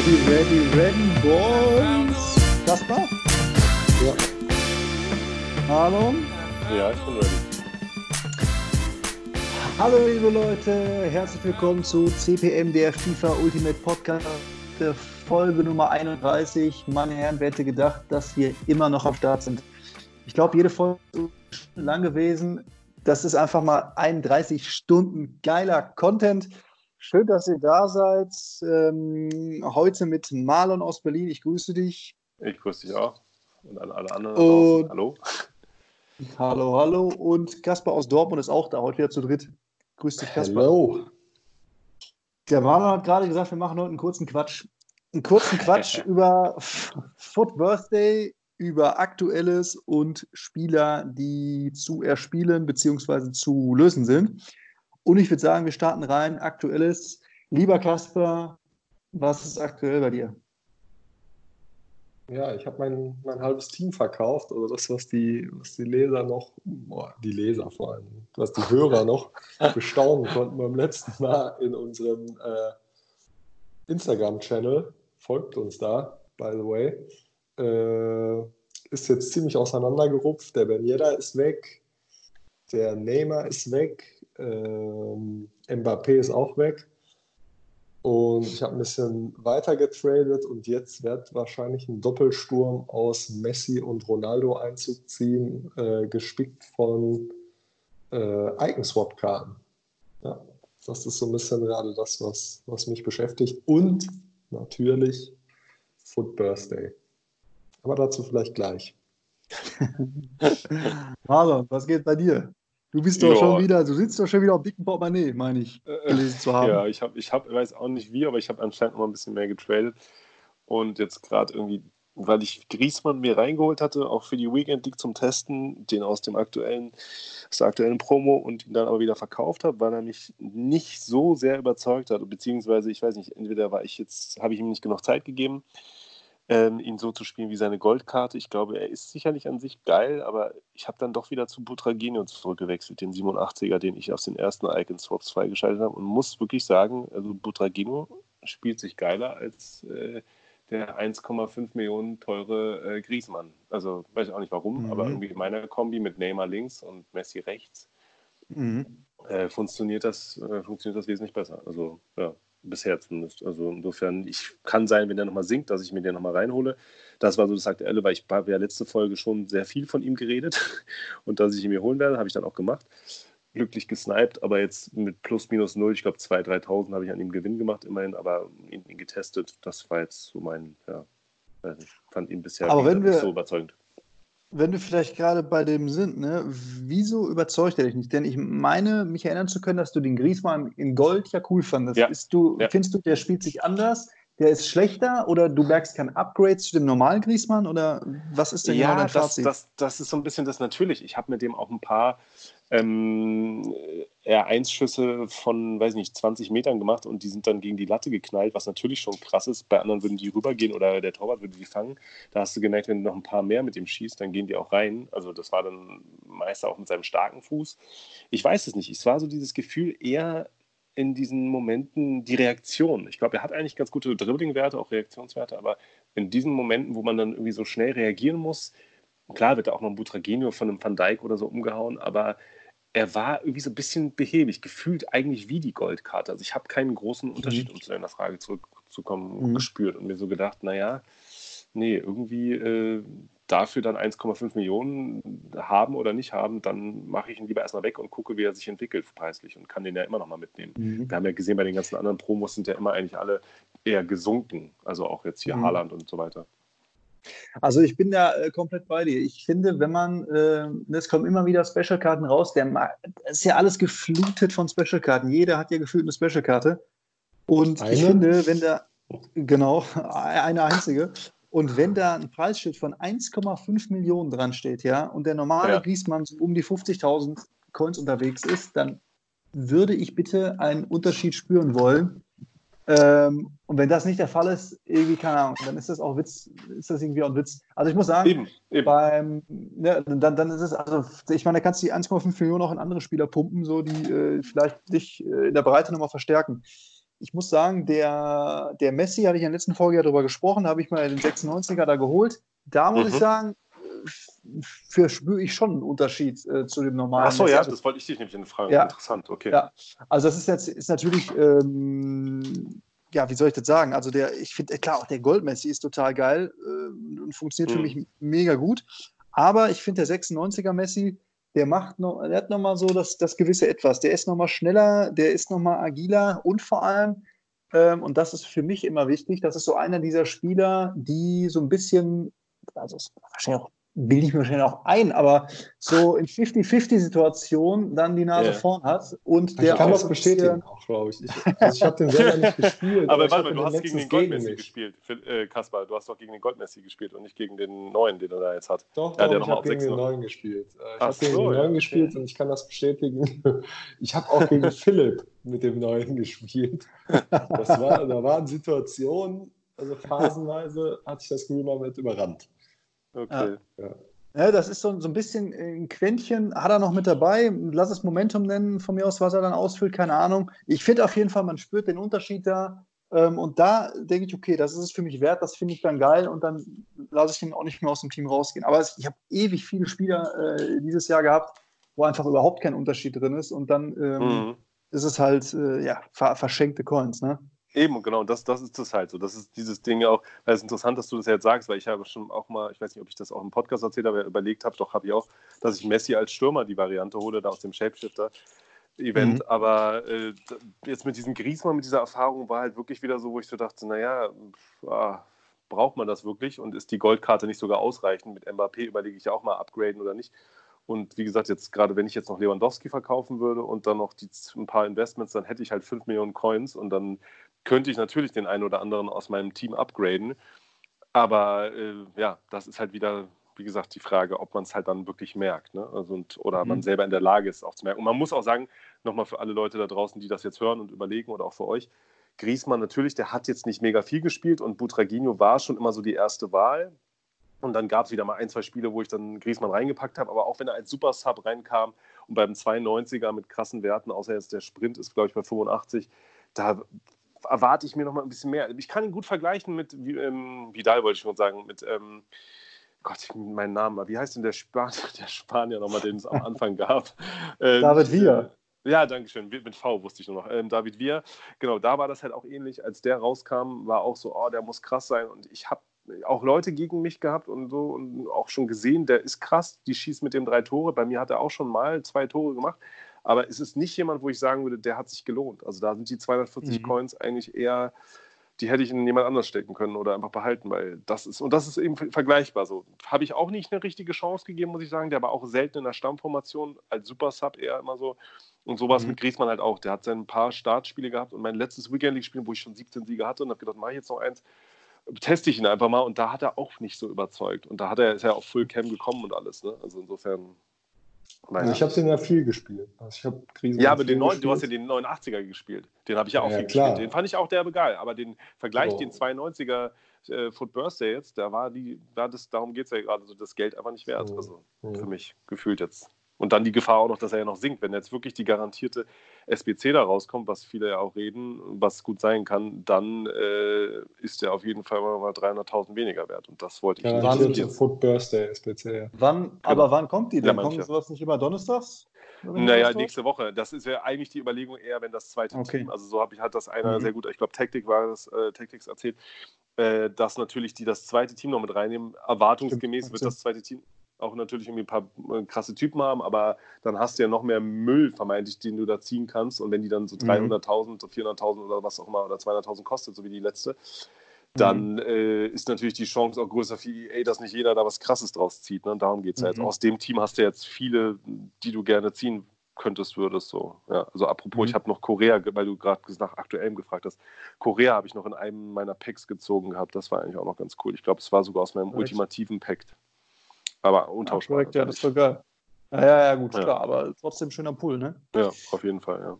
Ready, ready, ready, boys. Kaspar? Ja. Hallo? Ja, ich bin ready. Hallo liebe Leute, herzlich willkommen zu CPM, der FIFA Ultimate Podcast, der Folge Nummer 31. Meine Herren, wer hätte gedacht, dass wir immer noch am Start sind? Ich glaube, jede Folge ist lang gewesen. Das ist einfach mal 31 Stunden geiler Content. Schön, dass ihr da seid. Ähm, heute mit Marlon aus Berlin. Ich grüße dich. Ich grüße dich auch. Und an alle anderen. Und- Hallo. Hallo, hallo. Und Kaspar aus Dortmund ist auch da, heute wieder zu dritt. Grüß dich, Kaspar. Hallo. Der Marlon hat gerade gesagt, wir machen heute einen kurzen Quatsch. Einen kurzen Quatsch über Foot Birthday, über Aktuelles und Spieler, die zu erspielen bzw. zu lösen sind. Und ich würde sagen, wir starten rein. Aktuelles. Lieber Kasper, was ist aktuell bei dir? Ja, ich habe mein, mein halbes Team verkauft, also das, was die, was die Leser noch, boah, die Leser vor allem, was die Hörer noch bestaunen konnten beim letzten Mal in unserem äh, Instagram-Channel. Folgt uns da, by the way. Äh, ist jetzt ziemlich auseinandergerupft. Der Ben Yedder ist weg, der Neymar ist weg, ähm, Mbappé ist auch weg. Und ich habe ein bisschen weiter getradet und jetzt wird wahrscheinlich ein Doppelsturm aus Messi und Ronaldo Einzug ziehen, äh, gespickt von äh, Icon-Swap-Karten. Ja, das ist so ein bisschen gerade das, was, was mich beschäftigt. Und natürlich Foot Birthday. Aber dazu vielleicht gleich. Marlon, was geht bei dir? Du bist doch Ja. schon wieder, du sitzt doch schon wieder auf dicken Portemonnaie, meine ich, gelesen zu haben. Ja, ich habe, ich hab, weiß auch nicht wie, aber ich habe anscheinend noch mal ein bisschen mehr getradet. Und jetzt gerade irgendwie, weil ich Griesmann mir reingeholt hatte, auch für die Weekend League zum Testen, den aus dem aktuellen, aus der aktuellen Promo und ihn dann aber wieder verkauft habe, weil er mich nicht so sehr überzeugt hat. Beziehungsweise, ich weiß nicht, entweder war ich jetzt, habe ich ihm nicht genug Zeit gegeben, ähm, ihn so zu spielen wie seine Goldkarte. Ich glaube, er ist sicherlich an sich geil, aber ich habe dann doch wieder zu Butragenio zurückgewechselt, den 87er, den ich aus den ersten Icon-Swaps freigeschaltet habe und muss wirklich sagen, also Butragenio spielt sich geiler als äh, der 1,5 Millionen teure äh, Griezmann. Also weiß ich auch nicht warum, Mhm. aber irgendwie in meiner Kombi mit Neymar links und Messi rechts Mhm. äh, funktioniert, das, äh, funktioniert das wesentlich besser. Also ja, bisher zumindest. Also insofern, ich kann sein, wenn der nochmal sinkt, dass ich mir den nochmal reinhole. Das war so das Aktuelle, weil ich habe ja letzte Folge schon sehr viel von ihm geredet und dass ich ihn mir holen werde, habe ich dann auch gemacht. Glücklich gesniped, aber jetzt mit plus minus null, ich glaube 2.000, 3.000 habe ich an ihm Gewinn gemacht immerhin, aber ihn, ihn getestet, das war jetzt so mein, ja, nicht, fand ihn bisher Aber wenn wir- so überzeugend. Wenn wir vielleicht gerade bei dem sind, ne, wieso überzeugt er dich nicht? Denn ich meine, mich erinnern zu können, dass du den Griezmann in Gold ja cool fandest. Ja. Ist du, Ja. Findest du, der spielt sich anders? Der ist schlechter oder du merkst kein Upgrade zu dem normalen Griezmann? Oder was ist denn genau Ja, dein das, Fazit? das, das ist so ein bisschen das natürlich. Ich habe mit dem auch ein paar ähm, R1-Schüsse von, weiß nicht, 20 Metern gemacht und die sind dann gegen die Latte geknallt, was natürlich schon krass ist. Bei anderen würden die rübergehen oder der Torwart würde die fangen. Da hast du gemerkt, wenn du noch ein paar mehr mit dem schießt, dann gehen die auch rein. Also das war dann meist auch mit seinem starken Fuß. Ich weiß es nicht. Es war so dieses Gefühl eher in diesen Momenten die Reaktion. Ich glaube, er hat eigentlich ganz gute Dribbling-Werte, auch Reaktionswerte, aber in diesen Momenten, wo man dann irgendwie so schnell reagieren muss, klar wird da auch noch ein Butragenio von einem Van Dijk oder so umgehauen, aber er war irgendwie so ein bisschen behäbig, gefühlt eigentlich wie die Goldkarte. Also ich habe keinen großen Unterschied, um zu deiner Frage zurückzukommen, Mhm. gespürt und mir so gedacht, naja, nee, irgendwie äh, dafür dann 1,5 Millionen haben oder nicht haben, dann mache ich ihn lieber erstmal weg und gucke, wie er sich entwickelt preislich und kann den ja immer noch mal mitnehmen. Mhm. Wir haben ja gesehen, bei den ganzen anderen Promos sind ja immer eigentlich alle eher gesunken. Also auch jetzt hier Mhm. Haaland und so weiter. Also ich bin da äh, komplett bei dir. Ich finde, wenn man, äh, es kommen immer wieder Special-Karten raus, der ist ja alles geflutet von Special-Karten. Jeder hat ja gefühlt eine Special-Karte. Und ich Eine? finde, wenn da, genau, eine einzige. Und wenn da ein Preisschild von 1,5 Millionen dran steht, ja, und der normale Ja. Griezmann so um die 50.000 Coins unterwegs ist, dann würde ich bitte einen Unterschied spüren wollen. Ähm, und wenn das nicht der Fall ist, irgendwie, keine Ahnung, dann ist das auch Witz, ist das irgendwie auch ein Witz. Also ich muss sagen, Eben, eben. beim, ne, dann, dann ist es, also ich meine, da kannst du die 1,5 Millionen auch in andere Spieler pumpen, so die äh, vielleicht dich äh, in der Breite nochmal verstärken. ich muss sagen, der, der Messi, hatte ich in der letzten Folge ja darüber gesprochen, da habe ich mal den 96er da geholt. Da muss mhm. ich sagen, für spüre ich schon einen Unterschied äh, zu dem normalen. Achso, ja, das wollte ich dich nämlich in Frage. Ja. Interessant, okay. Ja, also das ist jetzt ist natürlich, ähm, ja, wie soll ich das sagen? Also der, ich finde, klar, auch der Goldmessi ist total geil äh, und funktioniert mhm. für mich mega gut. Aber ich finde, der 96er Messi, der macht noch, der hat nochmal so das, das gewisse Etwas. Der ist nochmal schneller, der ist nochmal agiler und vor allem, ähm, und das ist für mich immer wichtig, das ist so einer dieser Spieler, die so ein bisschen, also wahrscheinlich auch bilde ich mir wahrscheinlich auch ein, aber so in 50-50-Situationen dann die Nase yeah. vorn hat und der ich kann das bestätigen auch, glaube ich. Ich, also ich habe den selber nicht gespielt. aber warte mal, du hast gegen den Goldmessi gespielt, äh, Kaspar. Du hast doch gegen den Goldmessi gespielt und nicht gegen den neuen, den er da jetzt hat. Doch, ja, doch ich habe gegen den neuen gespielt. Äh, ich habe gegen den neuen ja, gespielt und ich kann das bestätigen. Ich habe auch gegen Philipp mit dem neuen gespielt. Das war, da waren Situationen, also phasenweise hatte ich das Gefühl, man wird überrannt. Okay. Ja. Ja, das ist so, so ein bisschen ein Quäntchen, hat er noch mit dabei. Lass es Momentum nennen, von mir aus, was er dann ausfüllt, keine Ahnung. Ich finde auf jeden Fall, man spürt den Unterschied da. Ähm, und da denke ich, okay, das ist es für mich wert, das finde ich dann geil und dann lasse ich ihn auch nicht mehr aus dem Team rausgehen. Aber ich habe ewig viele Spieler äh, dieses Jahr gehabt, wo einfach überhaupt kein Unterschied drin ist und dann ähm, mhm. ist es halt, äh, ja, verschenkte Coins, ne? Eben, genau, das, das ist das halt so. Das ist dieses Ding auch, weil es interessant, dass du das jetzt sagst, weil ich habe schon auch mal, ich weiß nicht, ob ich das auch im Podcast erzählt habe, überlegt habe, doch habe ich auch, dass ich Messi als Stürmer die Variante hole, da aus dem Shapeshifter-Event. Mhm. Aber äh, jetzt mit diesem Griesmann, mit dieser Erfahrung, war halt wirklich wieder so, wo ich so dachte, naja, ah, braucht man das wirklich und ist die Goldkarte nicht sogar ausreichend? Mit Mbappé überlege ich ja auch mal upgraden oder nicht. Und wie gesagt, jetzt gerade wenn ich jetzt noch Lewandowski verkaufen würde und dann noch die, ein paar Investments, dann hätte ich halt 5 Millionen Coins und dann könnte ich natürlich den einen oder anderen aus meinem Team upgraden. Aber äh, ja, das ist halt wieder, wie gesagt, die Frage, ob man es halt dann wirklich merkt. Ne? Also und, oder mhm. man selber in der Lage ist, auch zu merken. Und man muss auch sagen, nochmal für alle Leute da draußen, die das jetzt hören und überlegen oder auch für euch, Griesmann natürlich, der hat jetzt nicht mega viel gespielt und Butraguinho war schon immer so die erste Wahl. Und dann gab es wieder mal ein, zwei Spiele, wo ich dann Griesmann reingepackt habe. Aber auch wenn er als Super Sub reinkam und beim 92er mit krassen Werten, außer jetzt der Sprint ist, glaube ich, bei 85, da erwarte ich mir noch mal ein bisschen mehr. Ich kann ihn gut vergleichen mit ähm, Vidal, wollte ich schon sagen, mit ähm, Gott, mein Name, wie heißt denn der, Span der Spanier nochmal, den es am Anfang gab? Ähm, David Villa. Ja, danke schön. Mit V wusste ich nur noch. Ähm, David Villa. Genau, da war das halt auch ähnlich. Als der rauskam, war auch so, oh, der muss krass sein. Und ich habe auch Leute gegen mich gehabt und so und auch schon gesehen, der ist krass. Die schießt mit dem drei Tore. Bei mir hat er auch schon mal zwei Tore gemacht. Aber es ist nicht jemand, wo ich sagen würde, der hat sich gelohnt. Also da sind die 240 mhm. Coins eigentlich eher, die hätte ich in jemand anders stecken können oder einfach behalten, weil das ist, und das ist eben vergleichbar so. Habe ich auch nicht eine richtige Chance gegeben, muss ich sagen. Der war auch selten in der Stammformation, als Super Sub eher immer so. Und sowas mhm. mit Griezmann halt auch. Der hat sein paar Startspiele gehabt und mein letztes Weekend League-Spiel, wo ich schon 17 Siege hatte und habe gedacht, mache ich jetzt noch eins, teste ich ihn einfach mal und da hat er auch nicht so überzeugt. Und da hat er, ist er auf Full Cam gekommen und alles. Ne? Also insofern also ich habe den ja viel gespielt. Also ich ja, aber den 9, du hast ja den 89er gespielt. Den habe ich ja auch ja, viel klar. gespielt. Den fand ich auch derbe geil. Aber den Vergleich, oh. den 92er äh, Foot Birthday jetzt, da war die, da das, darum geht es ja gerade, so das Geld einfach nicht wert. Also oh. für mich gefühlt jetzt. Und dann die Gefahr auch noch, dass er ja noch sinkt. Wenn jetzt wirklich die garantierte SBC da rauskommt, was viele ja auch reden, was gut sein kann, dann äh, ist er auf jeden Fall mal 300.000 weniger wert. Und das wollte ich ja, nicht riskieren. Foot Birthday SBC. Wann, genau. Aber wann kommt die denn? Ja, Kommt sowas nicht immer donnerstags? Naja, nächste Woche. Das ist ja eigentlich die Überlegung eher, wenn das zweite okay. Team, also so habe ich hat das einer mhm. sehr gut, ich glaube Taktik war das, äh, Tactics erzählt, äh, dass natürlich die das zweite Team noch mit reinnehmen. Erwartungsgemäß Stimmt. wird das zweite Team auch natürlich irgendwie ein paar äh, krasse Typen haben, aber dann hast du ja noch mehr Müll vermeintlich, den du da ziehen kannst. Und wenn die dann so 300.000, mhm. 400.000 oder was auch immer oder 200.000 kostet, so wie die letzte, dann mhm. äh, ist natürlich die Chance auch größer für EA, dass nicht jeder da was Krasses draus zieht. Ne? Darum geht es mhm. ja jetzt. Mhm. Aus dem Team hast du jetzt viele, die du gerne ziehen könntest, würdest so. Ja, also apropos, mhm. ich habe noch Korea, weil du gerade nach aktuellem gefragt hast. Korea habe ich noch in einem meiner Packs gezogen gehabt. Das war eigentlich auch noch ganz cool. Ich glaube, es war sogar aus meinem Echt? ultimativen Pack. Aber untauschbar. Ja, korrekt, ja, das ist sogar. Ja, ja, ja, gut, ja. klar, aber trotzdem schöner Pool, ne? Ja, auf jeden Fall, ja.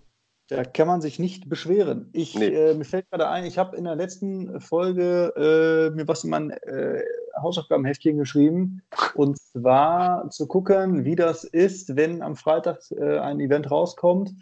Da kann man sich nicht beschweren. Ich, nee. äh, mir fällt gerade ein, ich habe in der letzten Folge äh, mir was in mein äh, Hausaufgabenheftchen geschrieben. Und zwar zu gucken, wie das ist, wenn am Freitag äh, ein Event rauskommt,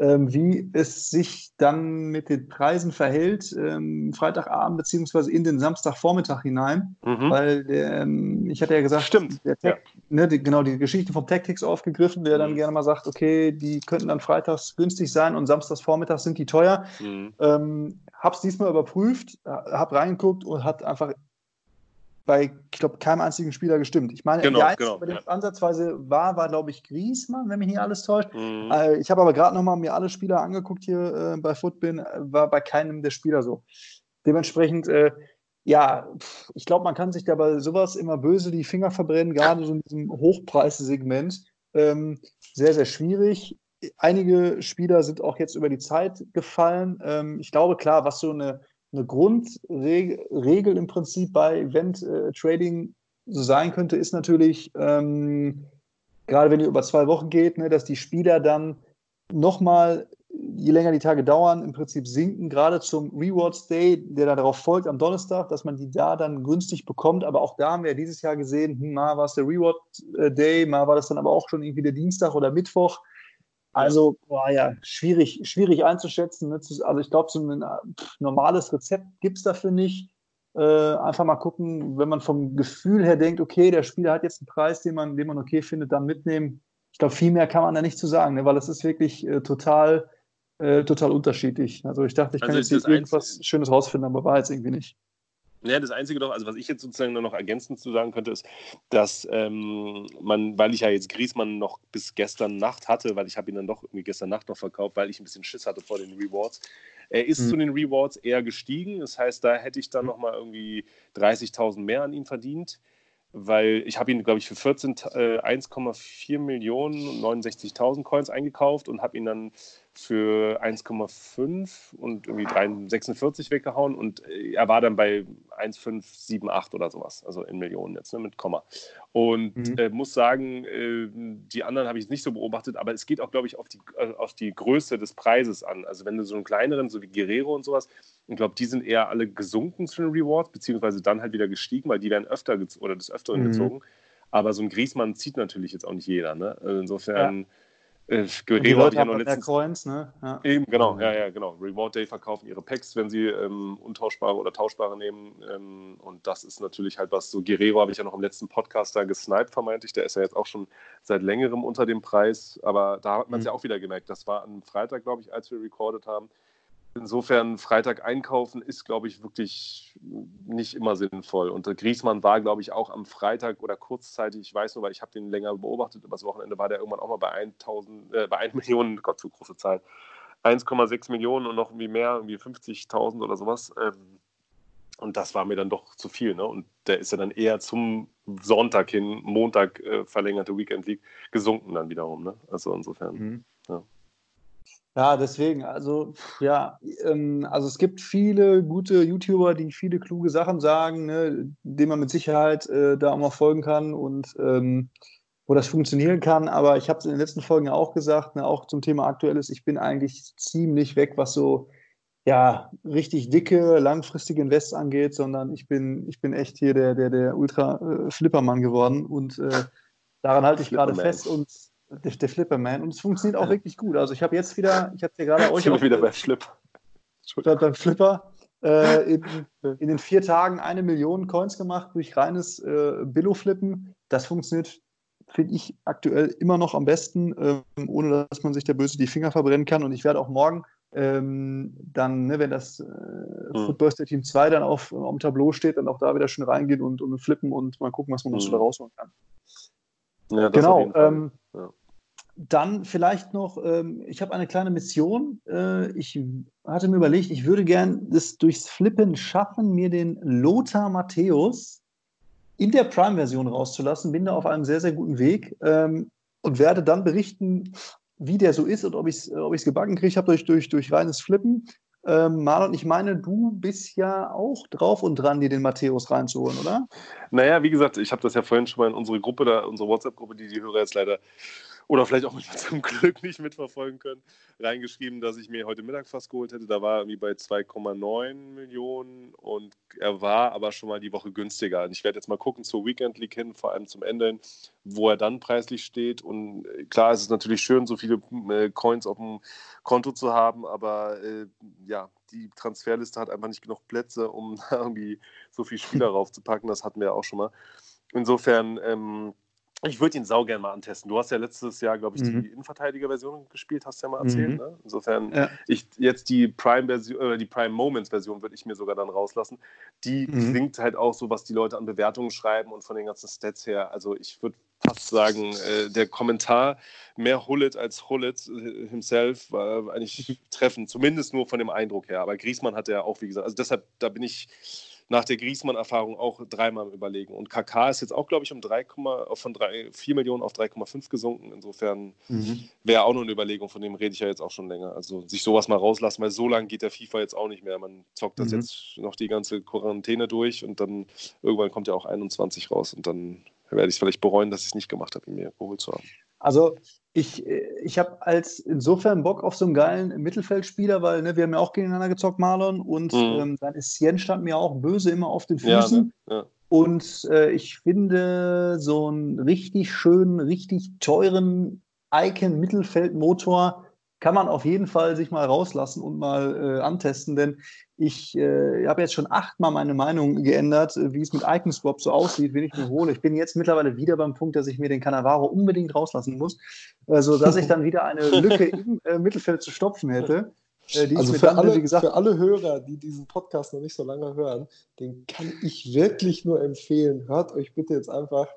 wie es sich dann mit den Preisen verhält, ähm, Freitagabend beziehungsweise in den Samstagvormittag hinein. Mhm. Weil ähm, ich hatte ja gesagt, Stimmt. Tech, ja. ne, die, genau die Geschichte vom Tactics aufgegriffen, der mhm. dann gerne mal sagt, okay, die könnten dann freitags günstig sein und samstagsvormittags sind die teuer. Mhm. Ähm, hab's diesmal überprüft, hab reingeguckt und hat einfach bei, ich glaube, keinem einzigen Spieler gestimmt. Ich meine, genau, der Einzige, genau, bei dem ja. ansatzweise war, war, glaube ich, Griesmann, wenn mich nicht alles täuscht. Mhm. Äh, ich habe aber gerade nochmal mir alle Spieler angeguckt hier äh, bei Footbin, äh, war bei keinem der Spieler so. Dementsprechend, äh, ja, ich glaube, man kann sich da bei sowas immer böse die Finger verbrennen, gerade so in diesem Hochpreissegment. Ähm, sehr, sehr schwierig. Einige Spieler sind auch jetzt über die Zeit gefallen. Ähm, ich glaube, klar, was so eine eine Grundregel im Prinzip bei Event-Trading äh, so sein könnte, ist natürlich, ähm, gerade wenn ihr über zwei Wochen geht, ne, dass die Spieler dann nochmal, je länger die Tage dauern, im Prinzip sinken, gerade zum Rewards Day, der da darauf folgt am Donnerstag, dass man die da dann günstig bekommt. Aber auch da haben wir dieses Jahr gesehen, hm, mal war es der Reward äh, Day, mal war das dann aber auch schon irgendwie der Dienstag oder Mittwoch. Also, boah, ja, schwierig, schwierig einzuschätzen. Ne? Also, ich glaube, so ein normales Rezept gibt es dafür nicht. Äh, einfach mal gucken, wenn man vom Gefühl her denkt, okay, der Spieler hat jetzt einen Preis, den man, den man okay findet, dann mitnehmen. Ich glaube, viel mehr kann man da nicht zu sagen, ne? weil es ist wirklich äh, total, äh, total unterschiedlich. Also ich dachte, ich kann also jetzt irgendwas Schönes rausfinden, aber war jetzt irgendwie nicht. Ja, das Einzige doch, also was ich jetzt sozusagen noch ergänzend zu sagen könnte, ist, dass ähm, man, weil ich ja jetzt Griesmann noch bis gestern Nacht hatte, weil ich habe ihn dann doch irgendwie gestern Nacht noch verkauft, weil ich ein bisschen Schiss hatte vor den Rewards. Er ist mhm. zu den Rewards eher gestiegen, das heißt, da hätte ich dann nochmal irgendwie 30.000 mehr an ihm verdient weil ich habe ihn, glaube ich, für 14, äh, 1,4 Millionen 69.000 Coins eingekauft und habe ihn dann für 1,5 und irgendwie 3,46 weggehauen und äh, er war dann bei 1,578 oder sowas, also in Millionen jetzt, ne, mit Komma. Und mhm. äh, muss sagen, äh, die anderen habe ich nicht so beobachtet, aber es geht auch, glaube ich, auf die, äh, auf die Größe des Preises an. Also wenn du so einen kleineren, so wie Guerrero und sowas, ich glaube, die sind eher alle gesunken zu den Rewards, beziehungsweise dann halt wieder gestiegen, weil die werden öfter oder des Öfteren mhm. gezogen. Aber so ein Griesmann zieht natürlich jetzt auch nicht jeder. Ne? Also insofern. Ja äh, Guerrero habe ich ja noch letztens. Coins, ne? ja. Eben, genau, ja, ja, genau. Reward Day verkaufen ihre Packs, wenn sie ähm, untauschbare oder tauschbare nehmen. Ähm, und das ist natürlich halt was. So, Guerrero habe ich ja noch im letzten Podcast da gesniped, vermeintlich. Der ist ja jetzt auch schon seit längerem unter dem Preis. Aber da hat man es mhm. ja auch wieder gemerkt. Das war am Freitag, glaube ich, als wir recorded haben. Insofern Freitag einkaufen ist, glaube ich, wirklich nicht immer sinnvoll. Und der Griesmann war, glaube ich, auch am Freitag oder kurzzeitig, ich weiß nur, weil ich habe den länger beobachtet, übers Wochenende war der irgendwann auch mal bei 1000, äh, bei 1 Million, Gott, so große Zahl, 1,6 Millionen und noch irgendwie mehr, irgendwie 50.000 oder sowas. Ähm, und das war mir dann doch zu viel. Ne? Und der ist ja dann eher zum Sonntag hin, Montag äh, verlängerte Weekend League, gesunken dann wiederum. Ne? Also insofern, mhm. ja. Ja, deswegen, also ja, ähm, also es gibt viele gute YouTuber, die viele kluge Sachen sagen, ne, denen man mit Sicherheit äh, da auch mal folgen kann und ähm, wo das funktionieren kann. Aber ich habe es in den letzten Folgen ja auch gesagt, ne, auch zum Thema Aktuelles, ich bin eigentlich ziemlich weg, was so ja, richtig dicke, langfristige Invests angeht, sondern ich bin, ich bin echt hier der, der, der Ultra-Flippermann geworden und äh, daran halte ich gerade fest und der, der Flipperman. Und es funktioniert auch wirklich gut. Also ich habe jetzt wieder, ich habe ja gerade euch. Ich wieder bei Flip. Beim Flipper. Äh, in, in, den vier Tagen eine Million Coins gemacht durch reines äh, Billo-Flippen. Das funktioniert, finde ich, aktuell immer noch am besten, ähm, ohne dass man sich der Böse die Finger verbrennen kann. Und ich werde auch morgen ähm, dann, ne, wenn das äh, mhm. Football Team 2 dann auf, auf dem Tableau steht, dann auch da wieder schön reingehen und, und flippen und mal gucken, was man so da rausholen kann. Ja, genau. Ähm, ja. Dann vielleicht noch, ähm, ich habe eine kleine Mission. Äh, ich hatte mir überlegt, ich würde gern das durchs Flippen schaffen, mir den Lothar Matthäus in der Prime-Version rauszulassen. Bin da auf einem sehr, sehr guten Weg ähm, und werde dann berichten, wie der so ist und ob ich es ob gebacken kriege. Ich habe durch, durch, durch reines Flippen. Ähm, Marlon, ich meine, du bist ja auch drauf und dran, dir den Matthäus reinzuholen, oder? Naja, wie gesagt, ich habe das ja vorhin schon mal in unsere Gruppe, da, unsere WhatsApp-Gruppe, die die Hörer jetzt leider oder vielleicht auch zum Glück nicht mitverfolgen können, reingeschrieben, dass ich mir heute Mittag fast geholt hätte. Da war er irgendwie bei 2,9 Millionen und er war aber schon mal die Woche günstiger. Und ich werde jetzt mal gucken zur Weekend League hin, vor allem zum Ende hin, wo er dann preislich steht. Und äh, klar, es ist natürlich schön, so viele äh, Coins auf dem Konto zu haben, aber äh, ja, die Transferliste hat einfach nicht genug Plätze, um irgendwie so viele Spieler raufzupacken. Das hatten wir ja auch schon mal. Insofern, ähm, ich würde ihn sau gerne mal antesten. Du hast ja letztes Jahr, glaube ich, mhm. die Innenverteidiger-Version gespielt, hast du ja mal erzählt. Mhm. Ne? Insofern, ja. ich jetzt die Prime-Version oder die Prime Moments-Version würde ich mir sogar dann rauslassen. Die mhm. klingt halt auch so, was die Leute an Bewertungen schreiben und von den ganzen Stats her. Also ich würde fast sagen, äh, der Kommentar mehr Hullet als Hullet äh, himself war eigentlich treffend, zumindest nur von dem Eindruck her. Aber Griesmann hat ja auch, wie gesagt, also deshalb, da bin ich nach der Griesmann-Erfahrung auch dreimal Überlegen. Und KK ist jetzt auch, glaube ich, um 3, von 3, 4 Millionen auf 3,5 gesunken. Insofern mhm. wäre auch nur eine Überlegung, von dem rede ich ja jetzt auch schon länger. Also sich sowas mal rauslassen, weil so lange geht der FIFA jetzt auch nicht mehr. Man zockt das mhm. jetzt noch die ganze Quarantäne durch und dann irgendwann kommt ja auch 21 raus und dann werde ich es vielleicht bereuen, dass ich es nicht gemacht habe, ihn mir geholt zu haben. Also ich, ich habe als insofern Bock auf so einen geilen Mittelfeldspieler, weil ne, wir haben ja auch gegeneinander gezockt, Marlon, und mhm. ähm, dann ist Sien stand mir auch böse immer auf den Füßen. Ja, ne? ja. Und äh, ich finde so einen richtig schönen, richtig teuren Icon-Mittelfeldmotor kann man auf jeden Fall sich mal rauslassen und mal äh, antesten, denn ich äh, habe jetzt schon achtmal meine Meinung geändert, äh, wie es mit Icon Swap so aussieht, wenn ich mir hole. Ich bin jetzt mittlerweile wieder beim Punkt, dass ich mir den Cannavaro unbedingt rauslassen muss, äh, sodass ich dann wieder eine Lücke im äh, Mittelfeld zu stopfen hätte. Äh, also für, dann, alle, gesagt, für alle Hörer, die diesen Podcast noch nicht so lange hören, den kann ich wirklich nur empfehlen. Hört euch bitte jetzt einfach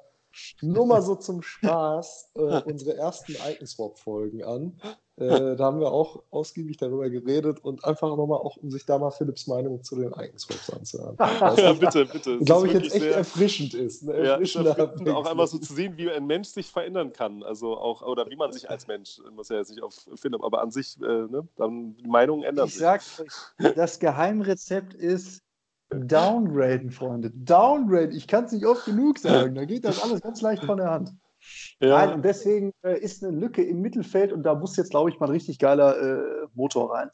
nur mal so zum Spaß äh, unsere ersten Icon-Swap-Folgen an. Äh, da haben wir auch ausgiebig darüber geredet und einfach nochmal auch, um sich da mal Philipps Meinung zu den Icon-Swaps anzuhören. ja, bitte, bitte. Glaube ich jetzt echt erfrischend ist. Ne? Ja, erfrischend, auch einfach so zu sehen, wie ein Mensch sich verändern kann. Also auch, oder wie man sich als Mensch, muss ja jetzt nicht auf Philipp, aber an sich, äh, ne, dann die Meinungen ändern ich sich. Ich sag das Geheimrezept ist, Downgraden, Freunde. Downgrade. Ich kann es nicht oft genug sagen. Da geht das alles ganz leicht von der Hand. Ja. Nein, und deswegen äh, ist eine Lücke im Mittelfeld und da muss jetzt, glaube ich, mal ein richtig geiler äh, Motor rein.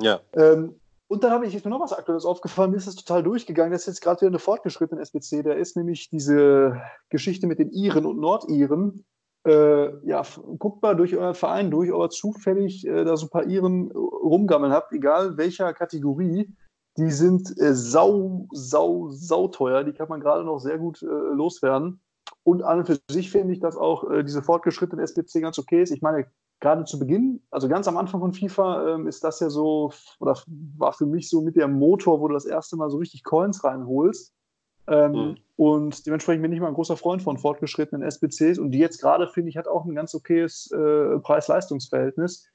Ja. Ähm, und dann habe ich mir noch was Aktuelles aufgefallen, mir ist das total durchgegangen. Das ist jetzt gerade wieder eine fortgeschrittene SBC. Da ist nämlich diese Geschichte mit den Iren und Nordiren. Äh, ja, guckt mal durch euren Verein durch, ob ihr zufällig äh, da so ein paar Iren rumgammeln habt, egal welcher Kategorie. Die sind äh, sau, sau, sau teuer. Die kann man gerade noch sehr gut äh, loswerden. Und an und für sich finde ich, dass auch äh, diese fortgeschrittene SBC ganz okay ist. Ich meine, gerade zu Beginn, also ganz am Anfang von FIFA, ähm, ist das ja so, oder war für mich so mit der Motor, wo du das erste Mal so richtig Coins reinholst. Ähm, mhm. Und dementsprechend bin ich mal ein großer Freund von fortgeschrittenen SBCs. Und die jetzt gerade, finde ich, hat auch ein ganz okayes äh, Preis-Leistungs-Verhältnis.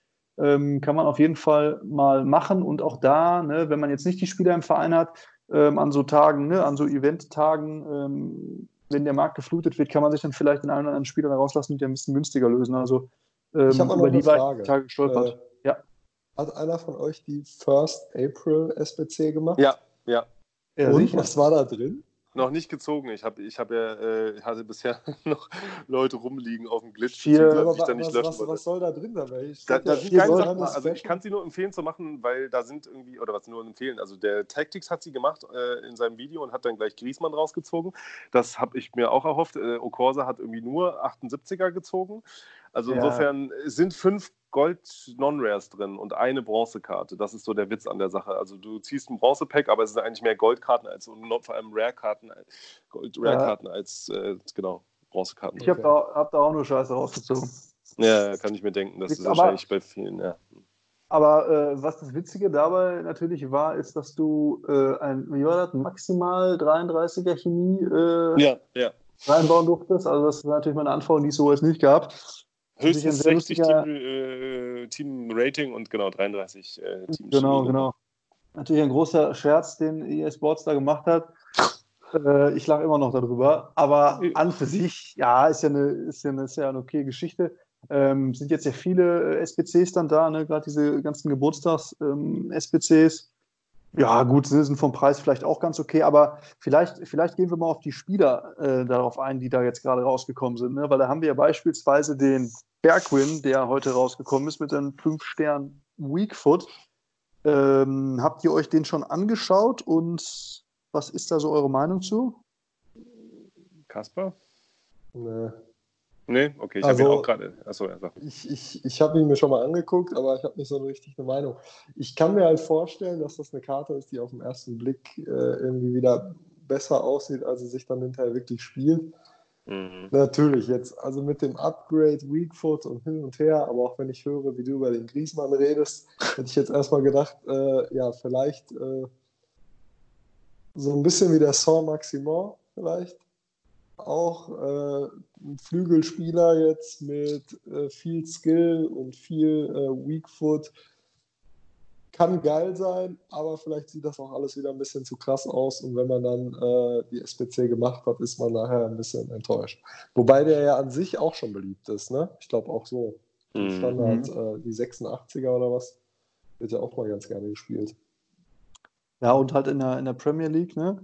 Ähm, kann man auf jeden Fall mal machen. Und auch da, ne, wenn man jetzt nicht die Spieler im Verein hat, ähm, an so Tagen, ne, an so Event-Tagen, ähm, wenn der Markt geflutet wird, kann man sich dann vielleicht den einen oder anderen Spieler rauslassen, die ein bisschen günstiger lösen. Also ähm, ich habe über die Frage. Tage gestolpert. Äh, ja. Hat einer von euch die First April SBC gemacht? Ja, ja. ja Und was war da drin? Noch nicht gezogen. Ich, hab, ich hab ja, äh, hatte bisher noch Leute rumliegen auf dem Glitch, die ich dann nicht löschen was, was, soll da drin sein? Da, da sind geile Sachen. Also ich kann sie nur empfehlen zu machen, weil da sind irgendwie, oder was nur empfehlen, also der Tactics hat sie gemacht äh, in seinem Video und hat dann gleich Griesmann rausgezogen. Das habe ich mir auch erhofft. Äh, Okorsa hat irgendwie nur 78er gezogen. Also insofern sind fünf Gold-Non-Rares drin und eine Bronzekarte. Das ist so der Witz an der Sache. Also du ziehst ein Bronzepack, aber es sind eigentlich mehr Goldkarten als und vor allem Rare-Karten, Gold-Rare-Karten ja. als äh, genau Bronzekarten. Ich habe da, hab da, auch nur Scheiße rausgezogen. Ja, kann ich mir denken. Das ist aber, wahrscheinlich bei vielen, ja. Aber äh, was das Witzige dabei natürlich war, ist, dass du äh, ein, wie war das, maximal 33er Chemie äh, ja, ja. reinbauen durftest. Also das ist natürlich meine Anforderung, die es so jetzt nicht gab. Höchstens 60 Team, äh, Team, Rating und genau 33 äh, Team Genau, genau. Natürlich ein großer Scherz, den EA Sports da gemacht hat. Äh, ich lache immer noch darüber. Aber an für sich, ja, ist ja eine, ist ja eine, ist ja eine okay Geschichte. Ähm, sind jetzt ja viele äh, SPCs dann da, ne? gerade diese ganzen Geburtstags-SPCs. Ähm, ja, gut, sie sind vom Preis vielleicht auch ganz okay, aber vielleicht, vielleicht gehen wir mal auf die Spieler äh, darauf ein, die da jetzt gerade rausgekommen sind, ne? weil da haben wir ja beispielsweise den Bergwin, der heute rausgekommen ist mit einem 5 Stern Weakfoot. Ähm, habt ihr euch den schon angeschaut und was ist da so eure Meinung zu? Kasper? Nee. Nee, okay, ich Also- habe ihn auch gerade. Achso, sagt. Ich, ich, ich habe ihn mir schon mal angeguckt, aber ich habe nicht so eine richtige Meinung. Ich kann mir halt vorstellen, dass das eine Karte ist, die auf den ersten Blick äh, irgendwie wieder besser aussieht, als sie sich dann hinterher wirklich spielt. Mhm. Natürlich jetzt, also mit dem Upgrade, Weakfoot und hin und her, aber auch wenn ich höre, wie du über den Griesmann redest, hätte ich jetzt erstmal gedacht, äh, ja, vielleicht äh, so ein bisschen wie der Saint-Maximin vielleicht. Auch äh, ein Flügelspieler jetzt mit äh, viel Skill und viel äh, Weakfoot. Kann geil sein, aber vielleicht sieht das auch alles wieder ein bisschen zu krass aus und wenn man dann äh, die SPC gemacht hat, ist man nachher ein bisschen enttäuscht. Wobei der ja an sich auch schon beliebt ist, ne? Ich glaube auch so. Mhm. Standard, äh, die 86er oder was, wird ja auch mal ganz gerne gespielt. Ja, und halt in der, in der Premier League, ne?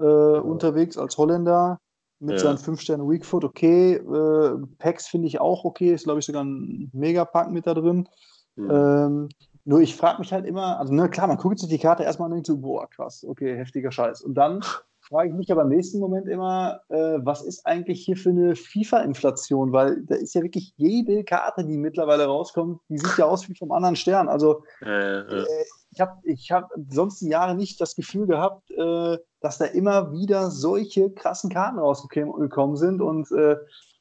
Äh, Unterwegs als Holländer mit Ja. seinen 5 Sternen Weakfoot, okay. Äh, Packs finde ich auch okay, ist glaube ich sogar ein Megapack mit da drin. Mhm. Ähm, nur ich frage mich halt immer, also ne, klar, man guckt sich die Karte erstmal und denkt so, boah, krass, okay, heftiger Scheiß. Und dann frage ich mich aber im nächsten Moment immer, äh, was ist eigentlich hier für eine FIFA-Inflation? Weil da ist ja wirklich jede Karte, die mittlerweile rauskommt, die sieht ja aus wie vom anderen Stern. Also Äh, äh. äh, ich habe ich hab sonst die Jahre nicht das Gefühl gehabt, äh, dass da immer wieder solche krassen Karten rausgekommen sind. Und äh,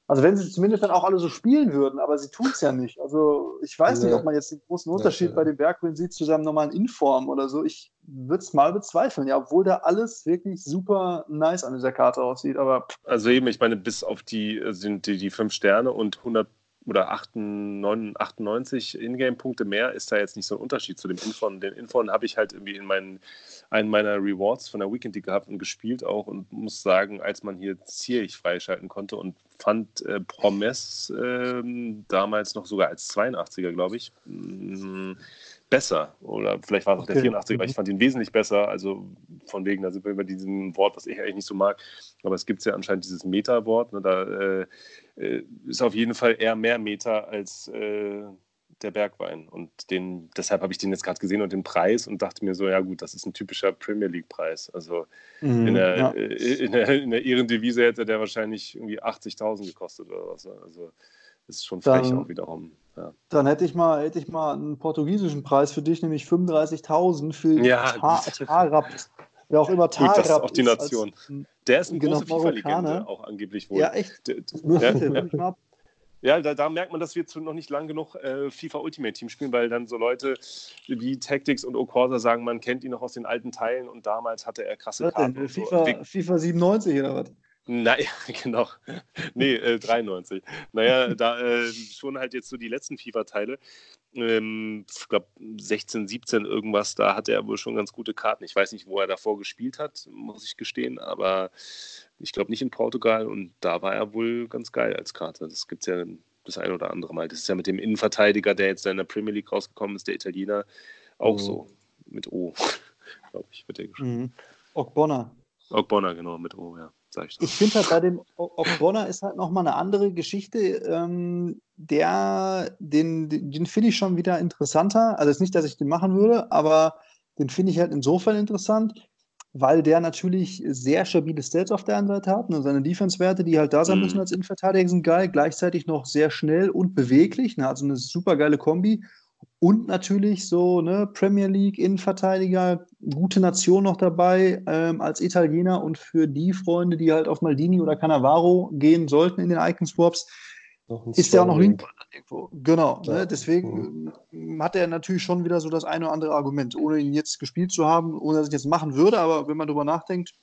also wenn sie zumindest dann auch alle so spielen würden, aber sie tun es ja nicht. Also ich weiß nicht, Nee. ob man jetzt den großen Unterschied nee. bei den Bergwind sieht zu seinem normalen Inform oder so. Ich würde es mal bezweifeln, ja, obwohl da alles wirklich super nice an dieser Karte aussieht. Aber pff, Also eben, ich meine, bis auf die äh, sind die, die fünf Sterne und 100 oder 98, 98 Ingame-Punkte mehr ist da jetzt nicht so ein Unterschied zu dem Infon. Den Infon habe ich halt irgendwie in meinen, einen meiner Rewards von der Weekend League gehabt und gespielt auch und muss sagen, als man hier Zierich freischalten konnte und fand äh, Promes ähm, damals noch sogar als 82er, glaube ich, mh, besser. Oder vielleicht war es auch der Okay. 84er, aber ich Mhm. fand ihn wesentlich besser. Also von wegen, da sind wir bei diesem Wort, was ich eigentlich nicht so mag. Aber es gibt ja anscheinend dieses Meta-Wort. Ne, da äh, äh, ist auf jeden Fall eher mehr Meta als äh, der Bergwein. Und den, deshalb habe ich den jetzt gerade gesehen und den Preis und dachte mir so, ja gut, das ist ein typischer Premier League-Preis. Also in der, ja. äh, in, der, in der Ehrendevise hätte der wahrscheinlich irgendwie 80.000 gekostet oder was. Also das ist schon frech Dann- auch wiederum. Ja. dann hätte ich mal, hätte ich mal einen portugiesischen Preis für dich, nämlich 35.000 für Ja, Ta gut. Tarab. Wer auch immer Gut, Tarab das ist auch die als- Nation. Der ist eine Genau, große FIFA-Legende, auch angeblich wohl. Ja, echt. D- d- Ja, ja, da, da merkt man, dass wir zu noch nicht lang genug äh, FIFA Ultimate Team spielen, weil dann so Leute wie Tactics und Okorsa sagen, man kennt ihn noch aus den alten Teilen und damals hatte er krasse Was Karten. denn? so. FIFA, Wir- FIFA 97 oder was? Nein, genau. Nee, äh, 93. Naja, da äh, schon halt jetzt so die letzten FIFA-Teile. Ähm, ich glaube 16, 17 irgendwas, da hatte er wohl schon ganz gute Karten. Ich weiß nicht, wo er davor gespielt hat, muss ich gestehen, aber ich glaube nicht in Portugal und da war er wohl ganz geil als Karte. Das gibt es ja das ein oder andere Mal. Das ist ja mit dem Innenverteidiger, der jetzt in der Premier League rausgekommen ist, der Italiener, auch Mhm. so. Mit O, glaube ich, wird der geschrieben. Mhm. Ogbonna. Ogbonna, genau, mit O, ja, sag ich finde halt bei dem O- Ogbonna ist halt nochmal eine andere Geschichte. Ähm, der, den, den finde ich schon wieder interessanter. Also jetzt nicht, dass ich den machen würde, aber den finde ich halt insofern interessant, weil der natürlich sehr stabile Stats auf der einen Seite hat. Ne? Seine Defense-Werte, die halt da sein Mhm. müssen als Innenverteidiger, sind geil. Gleichzeitig noch sehr schnell und beweglich. Ne? Also eine super geile Kombi. Und natürlich so, ne, Premier League, Innenverteidiger, gute Nation noch dabei ähm, als Italiener und für die Freunde, die halt auf Maldini oder Cannavaro gehen sollten in den Icon Swaps, ist der auch noch linkbar irgendwo. Genau. Ja. Ne? Deswegen ähm, hat er natürlich schon wieder so das eine oder andere Argument, ohne ihn jetzt gespielt zu haben, ohne dass ich jetzt machen würde, aber wenn man drüber nachdenkt,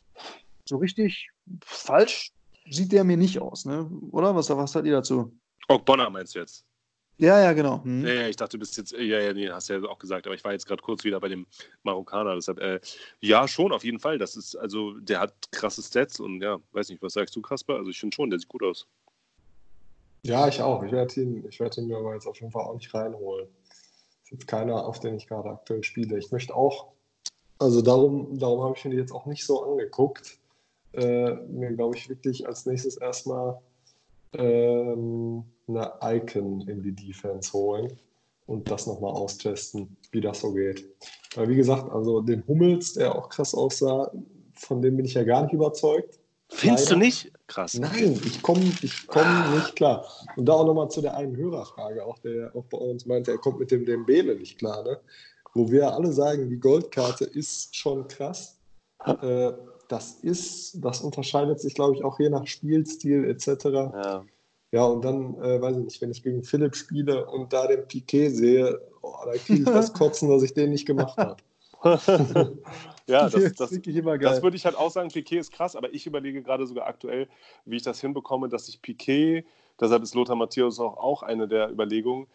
so richtig falsch sieht der mir nicht aus, ne? Oder? Was, was sagt ihr dazu? Ogbonna meinst du jetzt? Ja, ja, genau. Hm. Ja, ja, ich dachte, du bist jetzt, ja, ja, nee, hast ja auch gesagt, aber ich war jetzt gerade kurz wieder bei dem Marokkaner. Deshalb, äh, ja, schon, auf jeden Fall. Das ist, also, der hat krasse Stats und ja, weiß nicht, was sagst du, Kasper? Also, ich finde schon, der sieht gut aus. Ja, ich auch. Ich werde ihn, ich werde ihn mir aber jetzt auf jeden Fall auch nicht reinholen. Ist jetzt keiner, auf den ich gerade aktuell spiele. Ich möchte auch, also darum, darum habe ich mir die jetzt auch nicht so angeguckt. Äh, mir, glaube ich, wirklich als nächstes erstmal ähm, eine Icon in die Defense holen und das nochmal austesten, wie das so geht. Weil wie gesagt, also den Hummels, der auch krass aussah, von dem bin ich ja gar nicht überzeugt. Findest Leider. du nicht? Krass. Nein, ich komme ich komm ah. nicht klar. Und da auch nochmal zu der einen Hörerfrage, auch der auch bei uns meinte, er kommt mit dem Dembele nicht klar, ne? Wo wir alle sagen, die Goldkarte ist schon krass. Äh, das ist, das unterscheidet sich, glaube ich, auch je nach Spielstil etc. Ja. Ja, und dann, äh, weiß ich nicht, wenn ich gegen Philipp spiele und da den Piquet sehe, oh, da kriege ich das Kotzen, dass ich den nicht gemacht habe. ja, das, das, das, würde ich halt auch sagen, Piquet ist krass, aber ich überlege gerade sogar aktuell, wie ich das hinbekomme, dass ich Piquet, deshalb ist Lothar Matthäus auch, auch eine der Überlegungen,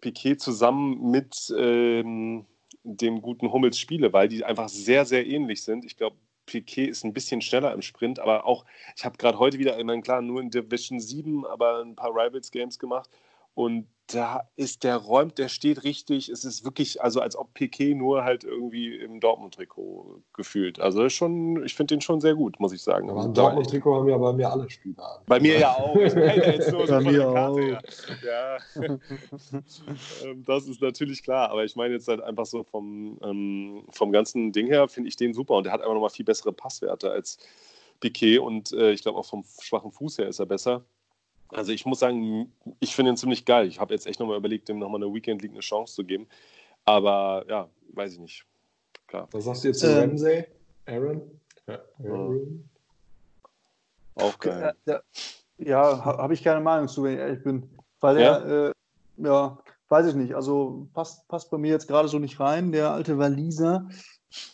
Piquet zusammen mit ähm, dem guten Hummels spiele, weil die einfach sehr, sehr ähnlich sind. Ich glaube, Piquet ist ein bisschen schneller im Sprint, aber auch, ich habe gerade heute wieder, ich meine, klar, nur in Division 7, aber ein paar Rivals Games gemacht und da ist der räumt, der steht richtig. Es ist wirklich, also als ob Piquet nur halt irgendwie im Dortmund-Trikot gefühlt. Also schon, ich finde den schon sehr gut, muss ich sagen. Aber ein Dortmund-Trikot haben ja bei mir alle Spieler an. Bei mir ja auch. Ich meine jetzt nur so bei mir Karte, ja. ja. Ähm, das ist natürlich klar. Aber ich meine jetzt halt einfach so vom, ähm, vom ganzen Ding her, finde ich den super. Und der hat einfach nochmal viel bessere Passwerte als Piquet. Und äh, ich glaube auch vom schwachen Fuß her ist er besser. Also ich muss sagen, ich finde ihn ziemlich geil. Ich habe jetzt echt nochmal überlegt, dem nochmal eine Weekend League eine Chance zu geben. Aber ja, weiß ich nicht. Klar. Was sagst du jetzt zu ähm, Ramsey? Aaron? Ja, Aaron. Auch geil. Ja, ja habe ich keine Meinung zu, wenn ich ehrlich bin. Weil er, ja, äh, ja weiß ich nicht. Also passt, passt bei mir jetzt gerade so nicht rein, der alte Waliser.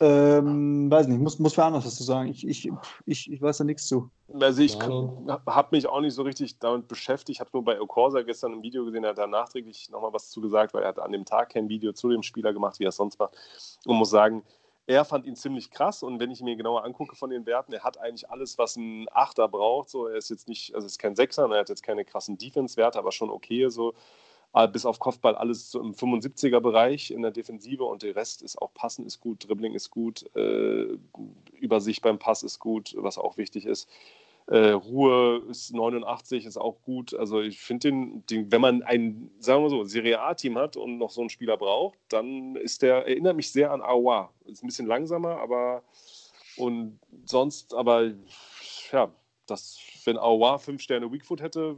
Ähm, weiß nicht, muss, muss für anders was zu sagen. Ich, ich, ich, ich weiß da nichts zu. Also ich habe mich auch nicht so richtig damit beschäftigt. Ich habe nur bei Okorsa gestern ein Video gesehen, er hat da nachträglich nochmal was zu gesagt, weil er hat an dem Tag kein Video zu dem Spieler gemacht, wie er es sonst macht. Und muss sagen, er fand ihn ziemlich krass und wenn ich mir genauer angucke von den Werten, er hat eigentlich alles, was ein Achter braucht. So, er ist jetzt nicht, also ist kein Sechser, er hat jetzt keine krassen Defense-Werte, aber schon okay. So, bis auf Kopfball alles so im 75er-Bereich in der Defensive und der Rest ist auch Passen ist gut, Dribbling ist gut, äh, Übersicht beim Pass ist gut, was auch wichtig ist. Äh, Ruhe ist 89, ist auch gut. Also ich finde den, den, wenn man ein, sagen wir so, Serie A-Team hat und noch so einen Spieler braucht, dann ist der, erinnert mich sehr an Awa. Ist ein bisschen langsamer, aber und sonst, aber ja, das, wenn Awa fünf Sterne Weakfoot hätte,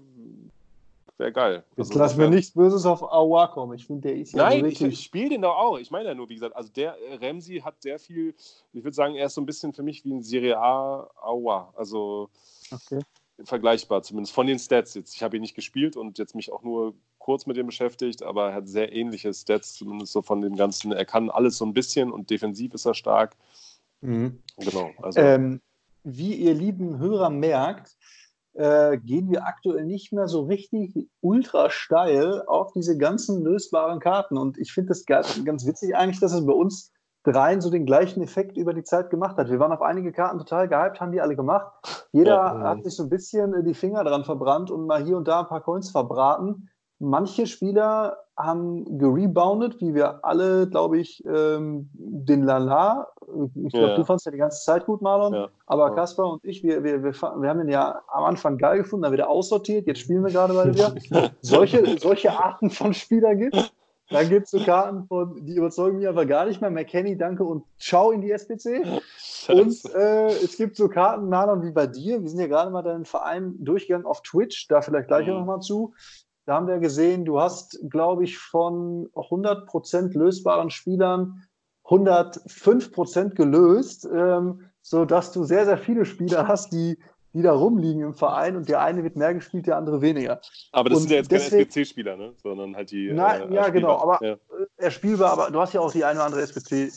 wäre geil. Jetzt also, lass mir nichts Böses auf Awa kommen. Ich finde, der ist ja Nein, wirklich... ich, ich spiele den doch auch. Ich meine ja nur, wie gesagt, also der äh, Ramsey hat sehr viel, ich würde sagen, er ist so ein bisschen für mich wie ein Serie A Awa. Also okay. vergleichbar, zumindest von den Stats jetzt. Ich habe ihn nicht gespielt und jetzt mich auch nur kurz mit ihm beschäftigt, aber er hat sehr ähnliche Stats, zumindest so von dem Ganzen. Er kann alles so ein bisschen und defensiv ist er stark. Mhm. Genau. Also. Ähm, wie ihr lieben Hörer merkt, äh, gehen wir aktuell nicht mehr so richtig ultra steil auf diese ganzen lösbaren Karten. Und ich finde das ganz, ganz witzig eigentlich, dass es bei uns dreien so den gleichen Effekt über die Zeit gemacht hat. Wir waren auf einige Karten total gehypt, haben die alle gemacht. Jeder ja, hat sich so ein bisschen die Finger dran verbrannt und mal hier und da ein paar Coins verbraten. Manche Spieler haben gereboundet, wie wir alle, glaube ich, ähm, den Lala. Ich glaube, ja. du fandest ja die ganze Zeit gut, Marlon. Ja. Aber ja. Kaspar und ich, wir, wir, wir, wir haben ihn ja am Anfang geil gefunden, dann wieder aussortiert. Jetzt spielen wir gerade mal wieder. solche, solche Arten von Spieler gibt es. Dann gibt es so Karten, von, die überzeugen mich einfach gar nicht mehr. McKenny, danke und ciao in die SPC. Und äh, es gibt so Karten, Marlon, wie bei dir. Wir sind ja gerade mal deinen Verein durchgegangen auf Twitch, da vielleicht gleich mhm. nochmal zu. Da haben wir gesehen, du hast, glaube ich, von 100% lösbaren Spielern 105% gelöst, ähm, sodass du sehr, sehr viele Spieler hast, die, die da rumliegen im Verein und der eine wird mehr gespielt, der andere weniger. Aber das und sind ja jetzt keine SPC-Spieler, ne? sondern halt die. Na, äh, ja, genau, aber ja. er spielbar, aber du hast ja auch die eine oder andere SPC äh,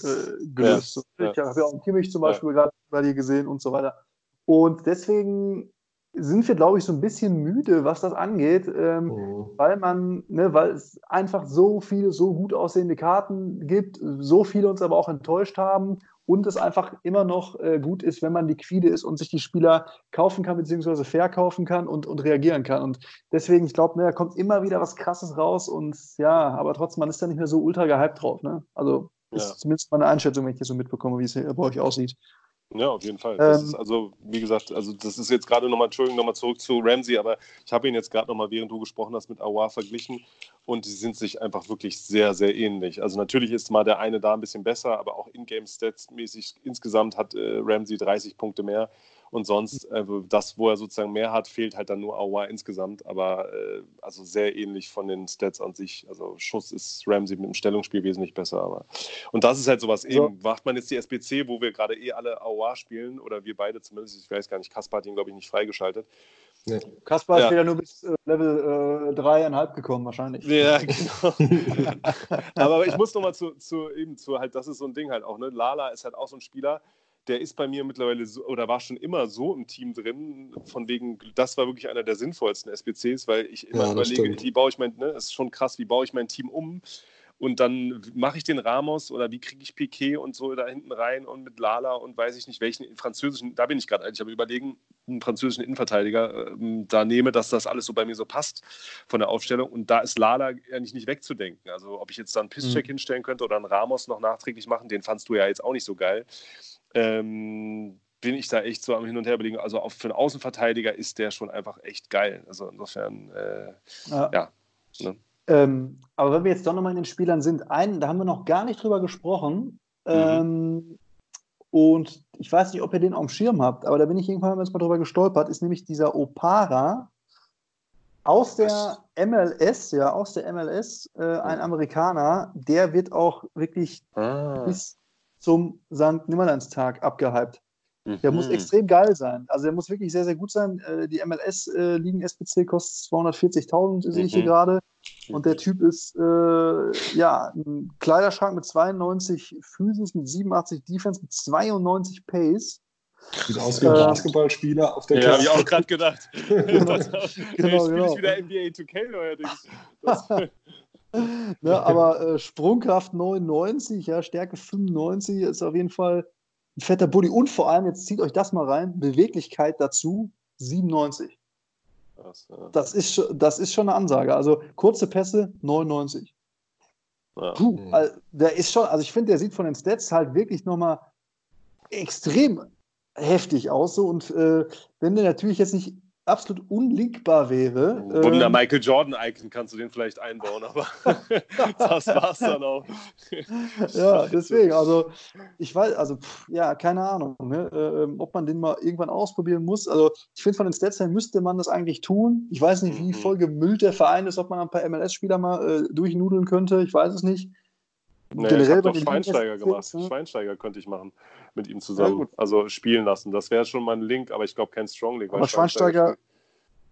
gelöst. Ja, ich ja. habe ja auch einen Kimmich zum Beispiel gerade bei dir gesehen und so weiter. Und deswegen sind wir, glaube ich, so ein bisschen müde, was das angeht, ähm, mhm. weil man, ne, weil es einfach so viele so gut aussehende Karten gibt, so viele uns aber auch enttäuscht haben und es einfach immer noch äh, gut ist, wenn man liquide ist und sich die Spieler kaufen kann, beziehungsweise verkaufen kann und, und reagieren kann. Und deswegen, ich glaube, ne, da kommt immer wieder was Krasses raus und ja, aber trotzdem, man ist da nicht mehr so ultra gehypt drauf. Ne? Also, ist ja. zumindest meine Einschätzung, wenn ich das so mitbekomme, wie es bei euch aussieht. Ja, auf jeden Fall. Das ist also, wie gesagt, also das ist jetzt gerade nochmal, Entschuldigung, nochmal zurück zu Ramsey, aber ich habe ihn jetzt gerade nochmal, während du gesprochen hast, mit Awar verglichen und die sind sich einfach wirklich sehr, sehr ähnlich. Also natürlich ist mal der eine da ein bisschen besser, aber auch Ingame-Stats mäßig insgesamt hat äh, Ramsey 30 Punkte mehr. Und sonst, äh, das, wo er sozusagen mehr hat, fehlt halt dann nur Aua insgesamt. Aber äh, also sehr ähnlich von den Stats an sich. Also Schuss ist Ramsey mit dem Stellungsspiel wesentlich besser. Aber und das ist halt sowas eben. Macht man jetzt die SBC, wo wir gerade eh alle Aua spielen, oder wir beide zumindest, ich weiß gar nicht, Kaspar hat ihn, glaube ich, nicht freigeschaltet. Nee. Kaspar ja. ist wieder nur bis äh, Level äh, 3,5 gekommen, wahrscheinlich. Ja, genau. Aber ich muss nochmal zu, zu, eben zu halt, das ist so ein Ding halt auch, ne? Lala ist halt auch so ein Spieler, der ist bei mir mittlerweile so, oder war schon immer so im Team drin, von wegen, das war wirklich einer der sinnvollsten SBCs, weil ich immer ja, überlege, stimmt. wie baue ich mein, ne, es ist schon krass, wie baue ich mein Team um und dann mache ich den Ramos oder wie kriege ich Piquet und so da hinten rein und mit Lala und weiß ich nicht, welchen französischen, da bin ich gerade eigentlich am überlegen, einen französischen Innenverteidiger äh, da nehme, dass das alles so bei mir so passt von der Aufstellung und da ist Lala eigentlich nicht wegzudenken. Also ob ich jetzt da einen Pisscheck mhm. hinstellen könnte oder einen Ramos noch nachträglich machen, den fandst du ja jetzt auch nicht so geil ähm, bin ich da echt so am Hin und Her überlegen. Also auch für einen Außenverteidiger ist der schon einfach echt geil. Also insofern, äh, ja. ja ne? ähm, aber wenn wir jetzt doch nochmal in den Spielern sind, einen, da haben wir noch gar nicht drüber gesprochen. Mhm. Ähm, und ich weiß nicht, ob ihr den auf dem Schirm habt, aber da bin ich irgendwann mal drüber gestolpert, ist nämlich dieser Opara aus der MLS, ja, aus der MLS, äh, ein Amerikaner, der wird auch wirklich ah. bis zum St. Nimmerlandstag abgehypt. Der mhm. muss extrem geil sein. Also der muss wirklich sehr, sehr gut sein. Äh, die MLS-Ligen-SPC kostet 240.000, sehe ich hier mhm. gerade. Und der Typ ist äh, ja ein Kleiderschrank mit 92 Physis, mit 87 Defense, mit 92 Pace. Sieht aus wie ein äh, Basketballspieler auf der Ja, habe ich auch gerade gedacht. genau, das, genau, genau. wieder NBA 2K neuerdings. Ne, aber äh, Sprungkraft 99, ja, Stärke 95 ist auf jeden Fall ein fetter Buddy. Und vor allem, jetzt zieht euch das mal rein, Beweglichkeit dazu 97. Das, ja. das, ist, das ist schon eine Ansage. Also kurze Pässe 99. Ja. Puh, also, der ist schon, also ich finde, der sieht von den Stats halt wirklich nochmal extrem heftig aus. So. Und äh, wenn der natürlich jetzt nicht absolut unlinkbar wäre. Wunder ähm, Michael Jordan-Icon kannst du den vielleicht einbauen, aber das war's dann auch. ja, deswegen, also ich weiß, also pff, ja, keine Ahnung, ne, äh, ob man den mal irgendwann ausprobieren muss. Also ich finde, von den Stats her müsste man das eigentlich tun. Ich weiß nicht, wie mhm. voll gemüllt der Verein ist, ob man ein paar MLS-Spieler mal äh, durchnudeln könnte. Ich weiß es nicht. Naja, ich habe doch Schweinsteiger gemacht. Ne? Schweinsteiger könnte ich machen mit ihm zusammen. also spielen lassen. Das wäre schon mein Link, aber ich glaube kein Strong Link. Aber Schweinsteiger,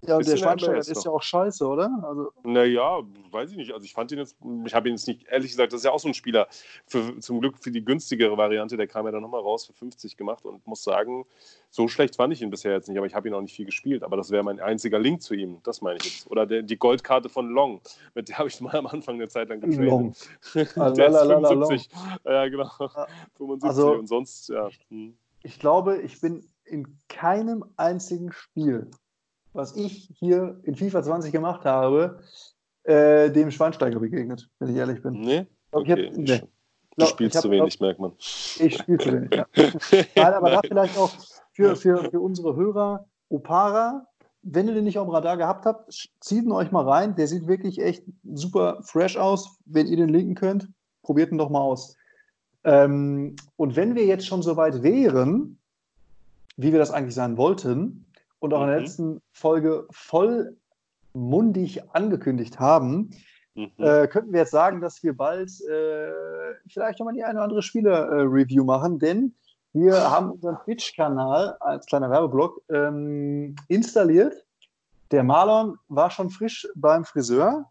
ja, und der Schweinsteiger ist ja auch scheiße, oder? Also naja, weiß ich nicht. Also ich fand ihn jetzt, ich habe ihn jetzt nicht, ehrlich gesagt, das ist ja auch so ein Spieler, für, zum Glück für die günstigere Variante, der kam ja dann nochmal raus für 50 gemacht und muss sagen, so schlecht fand ich ihn bisher jetzt nicht, aber ich habe ihn auch nicht viel gespielt. Aber das wäre mein einziger Link zu ihm, das meine ich jetzt. Oder der, die Goldkarte von Long, mit der habe ich mal am Anfang eine Zeit lang getradet. Long. der ist 75. Ja, genau. 75 also, und sonst, ja. Hm. Ich glaube, ich bin in keinem einzigen Spiel was ich hier in FIFA 20 gemacht habe, äh, dem Schweinsteiger begegnet, wenn ich ehrlich bin. Nee? Okay. Hab, nee. Du spielst hab, zu wenig, merkt man. Ich spiele zu wenig, ja. Nein, aber da vielleicht auch für, für, für unsere Hörer, Opara, wenn ihr den nicht auf dem Radar gehabt habt, zieht ihn euch mal rein. Der sieht wirklich echt super fresh aus. Wenn ihr den linken könnt, probiert ihn doch mal aus. Ähm, und wenn wir jetzt schon so weit wären, wie wir das eigentlich sein wollten, und auch in der mhm. letzten Folge vollmundig angekündigt haben, mhm. äh, könnten wir jetzt sagen, dass wir bald äh, vielleicht nochmal die eine oder andere Spiele-Review machen, denn wir haben unseren Twitch-Kanal als kleiner Werbeblock ähm, installiert. Der Marlon war schon frisch beim Friseur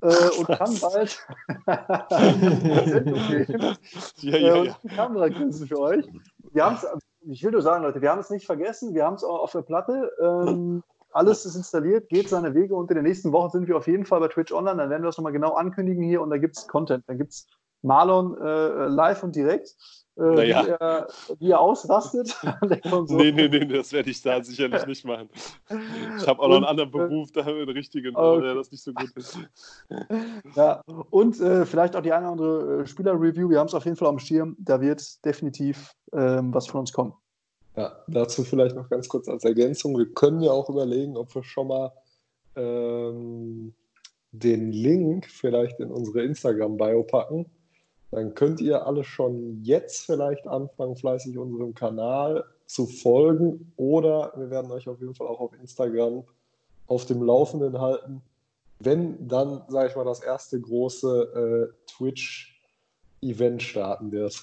äh, und kann bald ja, ja, ja. Äh, Kameragrenzen für euch. Wir haben es ich will nur sagen, Leute, wir haben es nicht vergessen, wir haben es auch auf der Platte. Ähm, alles ist installiert, geht seine Wege und in der nächsten Woche sind wir auf jeden Fall bei Twitch online. Dann werden wir das nochmal genau ankündigen hier und da gibt es Content. Da gibt es Marlon äh, live und direkt, äh, naja. wie, er, wie, er, ausrastet. nee, nee, nee, das werde ich da sicherlich nicht machen. Ich habe auch und, noch einen anderen äh, Beruf, da einen richtigen, okay. der das nicht so gut ist. Ja, und äh, vielleicht auch die eine oder andere äh, Spieler-Review. Wir haben es auf jeden Fall am Schirm. Da wird definitiv ähm, was von uns kommen. Ja, dazu vielleicht noch ganz kurz als Ergänzung. Wir können ja auch überlegen, ob wir schon mal ähm, den Link vielleicht in unsere Instagram-Bio packen. Dann könnt ihr alle schon jetzt vielleicht anfangen, fleißig unserem Kanal zu folgen. Oder wir werden euch auf jeden Fall auch auf Instagram auf dem Laufenden halten. Wenn dann, sage ich mal, das erste große äh, Twitch-Event starten wird.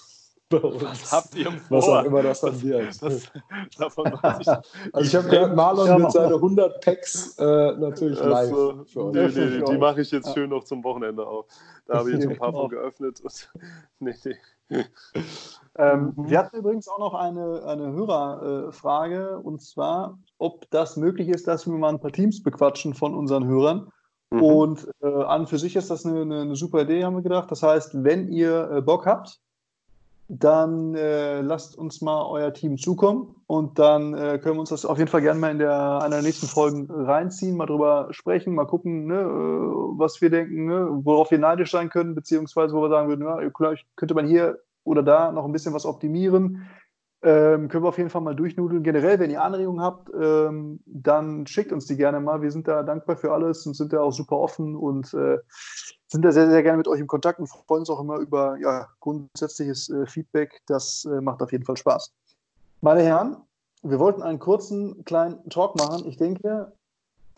Was habt ihr vor? Was auch immer das dann wird. Das, davon weiß ich. Also ich habe gehört, Marlon mit seine 100 Packs äh, natürlich live also, für euch. Nee, nee, die mache ich jetzt schön noch zum Wochenende auf. Da habe ich jetzt ein paar von geöffnet. Und, nee, nee. Ähm, wir hatten übrigens auch noch eine, eine Hörerfrage, und zwar, ob das möglich ist, dass wir mal ein paar Teams bequatschen von unseren Hörern. Mhm. Und äh, an für sich ist das eine, eine, eine, super Idee, haben wir gedacht. Das heißt, wenn ihr äh, Bock habt, dann äh, lasst uns mal euer Team zukommen und dann äh, können wir uns das auf jeden Fall gerne mal in der, einer der nächsten Folgen reinziehen, mal drüber sprechen, mal gucken, ne, äh, was wir denken, ne, worauf wir neidisch sein können, beziehungsweise wo wir sagen würden, ja, vielleicht könnte man hier oder da noch ein bisschen was optimieren. Ähm, können wir auf jeden Fall mal durchnudeln. Generell, wenn ihr Anregungen habt, ähm, dann schickt uns die gerne mal. Wir sind da dankbar für alles und sind da auch super offen und äh, sind da sehr, sehr gerne mit euch im Kontakt und freuen uns auch immer über ja, grundsätzliches äh, Feedback. Das äh, macht auf jeden Fall Spaß. Meine Herren, wir wollten einen kurzen kleinen Talk machen. Ich denke,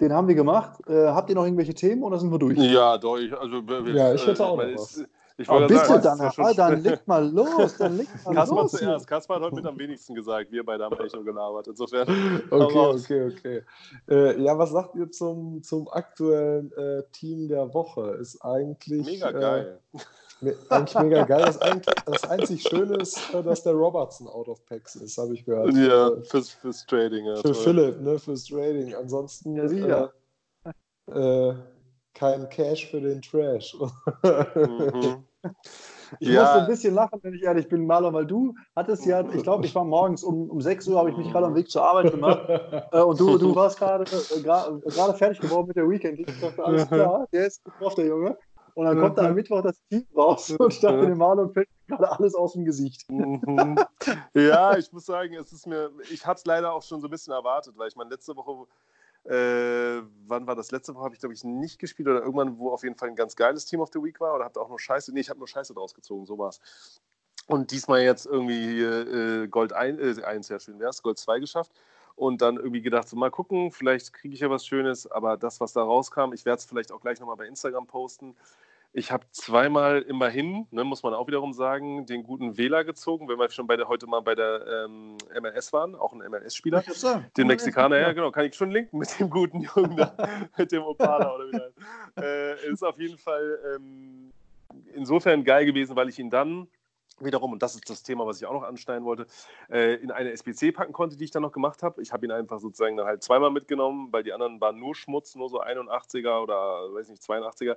den haben wir gemacht. Äh, habt ihr noch irgendwelche Themen oder sind wir durch? Ja, doch. Also, ja, ich hätte auch noch was. Ich wollte bitte, sagen, dann, ja dann leg mal los, dann leg mal Kaspar los. zuerst. Kaspar hat heute mit am wenigsten gesagt. Wir beide haben eigentlich nur gelabert. Insofern. Okay, okay, okay. Äh, ja, was sagt ihr zum, zum aktuellen äh, Team der Woche? Ist eigentlich. Mega geil. Äh, eigentlich mega geil. Das, eigentlich, das einzig Schöne ist, äh, dass der Robertson out of packs ist, habe ich gehört. Ja, äh, fürs, fürs Trading. Ja, für toll. Philipp, ne, fürs Trading. Ansonsten. Ja. Äh, kein Cash für den Trash. Mhm. Ich ja. musste ein bisschen lachen, wenn ich ehrlich bin, Marlon, weil du hattest ja, ich glaube, ich war morgens um, um 6 Uhr, habe ich mich gerade am Weg zur Arbeit gemacht äh, und du, du warst gerade äh, fertig geworden mit der Weekend. Ich dachte, alles klar, der ist drauf, der Junge. Und dann kommt da am Mittwoch das Team raus und ich dachte, dem Marlon fällt gerade alles aus dem Gesicht. Mhm. Ja, ich muss sagen, es ist mir, ich habe es leider auch schon so ein bisschen erwartet, weil ich meine, letzte Woche äh, wann war das letzte Woche? Habe ich, glaube ich, nicht gespielt oder irgendwann, wo auf jeden Fall ein ganz geiles Team of the Week war oder habt auch nur Scheiße? Nee, ich habe nur Scheiße draus gezogen, so war es. Und diesmal jetzt irgendwie äh, Gold 1, äh, 1, ja schön wär's, Gold 2 geschafft. Und dann irgendwie gedacht, so mal gucken, vielleicht kriege ich ja was Schönes. Aber das, was da rauskam, ich werde es vielleicht auch gleich nochmal bei Instagram posten. Ich habe zweimal immerhin, ne, muss man auch wiederum sagen, den guten Wähler gezogen, wenn wir schon bei der, heute mal bei der ähm, MLS waren, auch ein MLS-Spieler. Den Mexikaner, ja genau, kann ich schon linken mit dem guten Jungen da, mit dem Opala oder wie das äh, Ist auf jeden Fall ähm, insofern geil gewesen, weil ich ihn dann wiederum, und das ist das Thema, was ich auch noch anschneiden wollte, äh, in eine SBC packen konnte, die ich dann noch gemacht habe. Ich habe ihn einfach sozusagen dann halt zweimal mitgenommen, weil die anderen waren nur Schmutz, nur so 81er oder weiß nicht, 82er.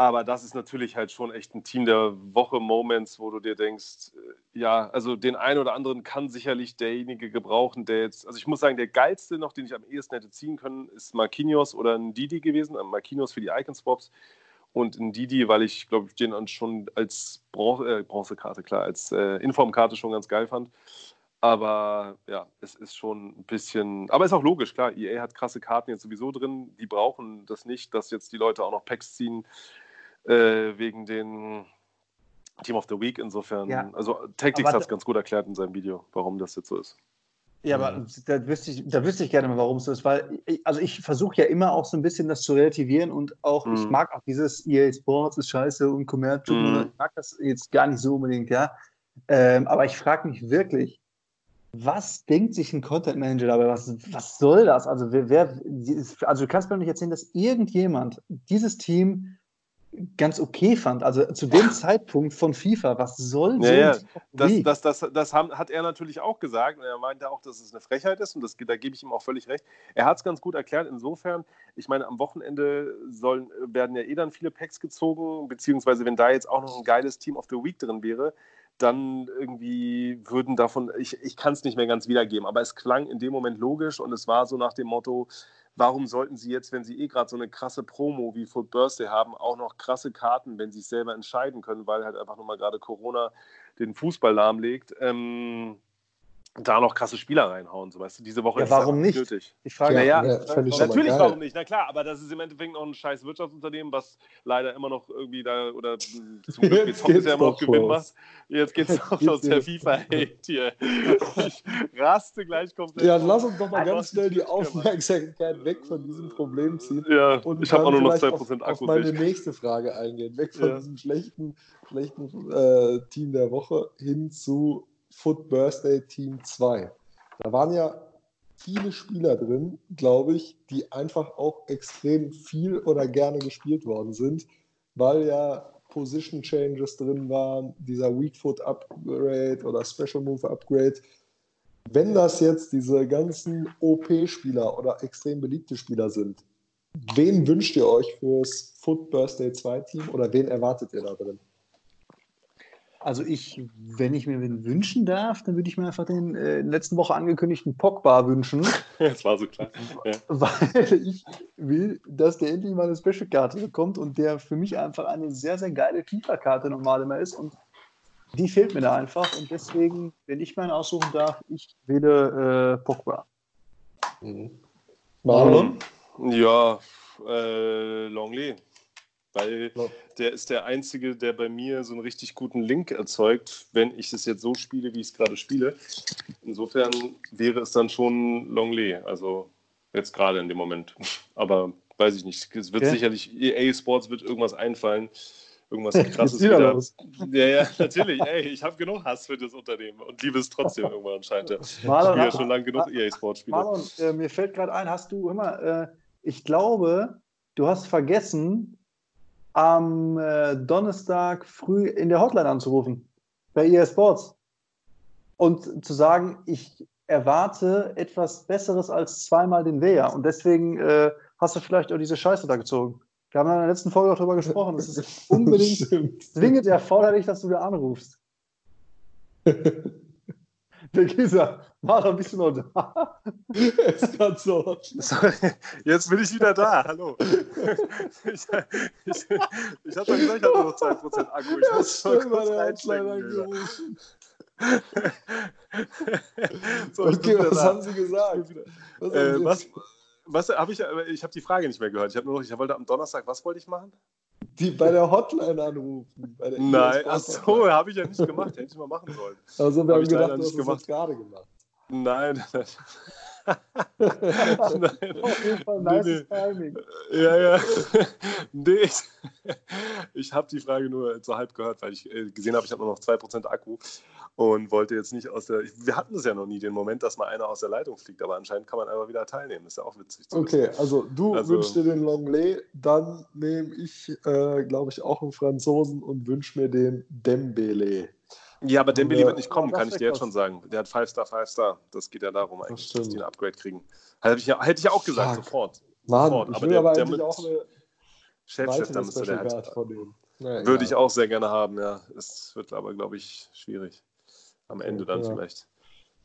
Aber das ist natürlich halt schon echt ein Team der Woche-Moments, wo du dir denkst, äh, ja, also den einen oder anderen kann sicherlich derjenige gebrauchen, der jetzt, also ich muss sagen, der geilste noch, den ich am ehesten hätte ziehen können, ist Marquinhos oder ein Didi gewesen. Äh, Marquinhos für die Icon-Swaps und ein Didi, weil ich glaube, ich den schon als Bron äh, Bronzekarte, klar, als äh, Informkarte schon ganz geil fand. Aber ja, es ist schon ein bisschen. Aber ist auch logisch, klar. EA hat krasse Karten jetzt sowieso drin. Die brauchen das nicht, dass jetzt die Leute auch noch Packs ziehen äh, wegen den Team of the Week. Insofern, ja. also Tactics hat es ganz gut erklärt in seinem Video, warum das jetzt so ist. Ja, aber mhm. da wüsste ich, da wüsste ich gerne mal, warum es so ist, weil ich, also ich versuche ja immer auch so ein bisschen das zu relativieren und auch, mhm. ich mag auch dieses EA Sports ist scheiße und Commerz, mhm. ich mag das jetzt gar nicht so unbedingt, ja. Ähm, aber ich frage mich wirklich, was denkt sich ein Content Manager dabei? Was, was soll das? Also, wer, wer, also du kannst mir nicht erzählen, dass irgendjemand dieses Team ganz okay fand. Also zu dem. Zeitpunkt von FIFA, was soll ja, ja. Das, das, das, das, hat er natürlich auch gesagt. Und er meinte auch, dass es eine Frechheit ist und das, da gebe ich ihm auch völlig recht. Er hat es ganz gut erklärt. Insofern, ich meine, am Wochenende sollen, werden ja eh dann viele Packs gezogen, beziehungsweise wenn da jetzt auch noch ein geiles Team of the Week drin wäre, dann irgendwie würden davon, ich, ich kann es nicht mehr ganz wiedergeben, aber es klang in dem Moment logisch und es war so nach dem Motto, warum sollten sie jetzt, wenn sie eh gerade so eine krasse Promo wie Foot Birthday haben, auch noch krasse Karten, wenn sie es selber entscheiden können, weil halt einfach nochmal gerade Corona den Fußball lahmlegt. Ähm, da noch krasse Spieler reinhauen. So, weißt du, diese Woche ja, warum nicht? nötig. Ich frage ja, ja, natürlich warum nicht. Na klar, aber das ist im Endeffekt noch ein scheiß Wirtschaftsunternehmen, was leider immer noch irgendwie da oder zum Glück jetzt ist ja immer noch Gewinn macht. Jetzt geht's auch aus der FIFA-Hate hier. Ich raste gleich komplett. Ja, lass uns doch mal ganz schnell die Aufmerksamkeit weg von diesem Problem ziehen. Ja, und ich habe auch nur noch 2% Akku. Auf meine nächste Frage eingehen. Weg von ja. diesem schlechten, schlechten äh, Team der Woche hin zu Foot Birthday Team 2. Da waren ja viele Spieler drin, glaube ich, die einfach auch extrem viel oder gerne gespielt worden sind, weil ja Position Changes drin waren, dieser Weak Foot Upgrade oder Special Move Upgrade. Wenn das jetzt diese ganzen OP-Spieler oder extrem beliebte Spieler sind, wen wünscht ihr euch fürs Foot Birthday 2 Team oder wen erwartet ihr da drin? Also ich, wenn ich mir den wünschen darf, dann würde ich mir einfach den äh, in der letzten Woche angekündigten Pogba wünschen. Das war so klar. Ja. Weil ich will, dass der endlich mal eine Special-Karte bekommt und der für mich einfach eine sehr, sehr geile FIFA-Karte normal immer ist. Und die fehlt mir da einfach. Und deswegen, wenn ich meinen aussuchen darf, ich wähle äh, Pogba. Mhm. Warum? Ja, äh, Longley. Weil ja. der ist der Einzige, der bei mir so einen richtig guten Link erzeugt, wenn ich es jetzt so spiele, wie ich es gerade spiele. Insofern wäre es dann schon Longley, also jetzt gerade in dem Moment. Aber weiß ich nicht. Es wird ja. sicherlich, EA Sports wird irgendwas einfallen. Irgendwas krasses wieder. Ja, ja, natürlich. Ey, ich habe genug Hass für das Unternehmen und liebe es trotzdem irgendwann anscheinend. Ich Marlon, spiele ja schon lange genug EA Sports Spiele. Marlon, äh, mir fällt gerade ein, hast du immer, äh, ich glaube, du hast vergessen, am äh, Donnerstag früh in der Hotline anzurufen bei EA Sports und zu sagen, ich erwarte etwas Besseres als zweimal den Wehr und deswegen äh, hast du vielleicht auch diese Scheiße da gezogen. Wir haben in der letzten Folge auch darüber gesprochen. Es ist unbedingt zwingend erforderlich, dass du da anrufst. Der Gieser, Mara, bist du noch da? ist gerade so. Sorry, jetzt bin ich wieder da. Hallo. Ich, ich, ich habe doch gesagt, ich habe noch 2% Akku. Ich muss schon kurz reinstecken. so, okay, was da. haben Sie gesagt? Was, äh, was, was habe ich? Ich habe die Frage nicht mehr gehört. Ich, nur noch, ich wollte am Donnerstag, was wollte ich machen? Die bei der Hotline anrufen. Nein, ach so, habe ich ja nicht gemacht. Hätte ich mal machen sollen. Also wir hab haben gedacht, du hast es gerade gemacht. Nein. Nein. Auf jeden Fall nice nee, Timing. Ja, ja. nee, ich, ich habe die Frage nur so halb gehört, weil ich äh, gesehen habe, ich habe nur noch 2% Akku und wollte jetzt nicht aus der. Wir hatten es ja noch nie, den Moment, dass mal einer aus der Leitung fliegt, aber anscheinend kann man einfach wieder teilnehmen. Das ist ja auch witzig. okay, wissen. also du also, wünschst dir den Longley, dann nehme ich, äh, glaube ich, auch einen Franzosen und wünsche mir den Dembele. Ja, aber Dembele wird nicht kommen, kann ich dir jetzt schon sagen. Der hat 5-Star, 5-Star. Das geht ja darum eigentlich, das dass die ein Upgrade kriegen. Hätte ich ja, hätte ich auch gesagt, Fuck. sofort. Mann, sofort. Ich aber will der, aber der mit auch eine Shapeshifter müsste der halt. Naja, Würde ich auch sehr gerne haben, ja. Es wird aber, glaube ich, schwierig. Am Ende dann ja. vielleicht.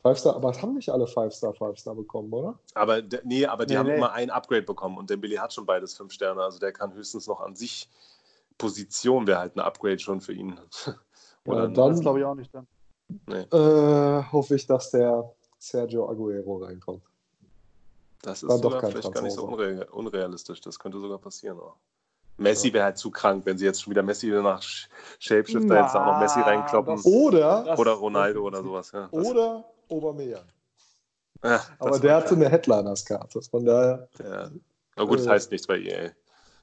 Five Star, aber es haben nicht alle Five Star, Five Star bekommen, oder? Aber nee, aber die nee, haben nee. immer ein Upgrade bekommen und der Billy hat schon beides fünf Sterne. Also der kann höchstens noch an sich Position wäre halt ein Upgrade schon für ihn. oder ja, dann glaube ich auch nicht dann. Nee. Äh, hoffe ich, dass der Sergio Aguero reinkommt. Das ist sogar vielleicht gar nicht so unre unrealistisch. Das könnte sogar passieren. Auch. Messi wäre halt zu krank, wenn sie jetzt schon wieder Messi nach Shapeshifter Na, jetzt auch noch Messi reinkloppen. Oder, oder Ronaldo oder sowas. Ja, oder Aubameyang. Ja, Aber der hatte eine Headliners-Karte, von daher. Ja. Na gut, das äh, heißt nichts bei EA.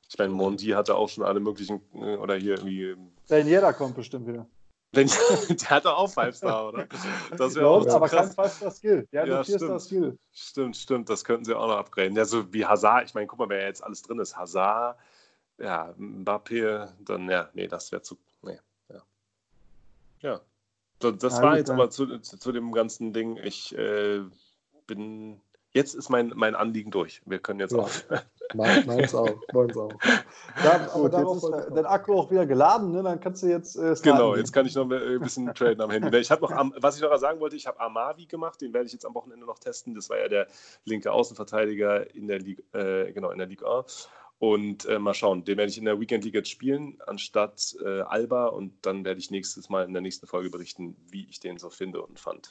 Ich meine, Mondi hatte auch schon alle möglichen, äh, oder hier irgendwie. Wenn jeder kommt bestimmt wieder. Wenn, der hatte auch 5-Star, oder? Das wäre auch aber kein 5-Star-Skill. Der hat ja, 4-Star-Skill. Stimmt, stimmt, das könnten sie auch noch upgraden. Ja, so wie Hazard, ich meine, guck mal, wer jetzt alles drin ist. Hazard, ja, Mbappé, dann, ja, nee, das wäre zu, nee, ja. Ja, das, das ja, war jetzt aber zu, zu, zu, dem ganzen Ding, ich äh, bin, jetzt ist mein, mein Anliegen durch. Wir können jetzt ja. auch. Meins auch, meins auch. Ja, gut, jetzt ist dein Akku auch wieder geladen, ne? dann kannst du jetzt. Äh, genau, jetzt kann ich noch ein bisschen traden am Handy. Ich habe noch, was ich noch sagen wollte, ich habe Amavi gemacht, den werde ich jetzt am Wochenende noch testen. Das war ja der linke Außenverteidiger in der Liga, äh, genau, in der Liga A. Und äh, mal schauen, den werde ich in der Weekend League jetzt spielen, anstatt äh, Alba. Und dann werde ich nächstes Mal in der nächsten Folge berichten, wie ich den so finde und fand.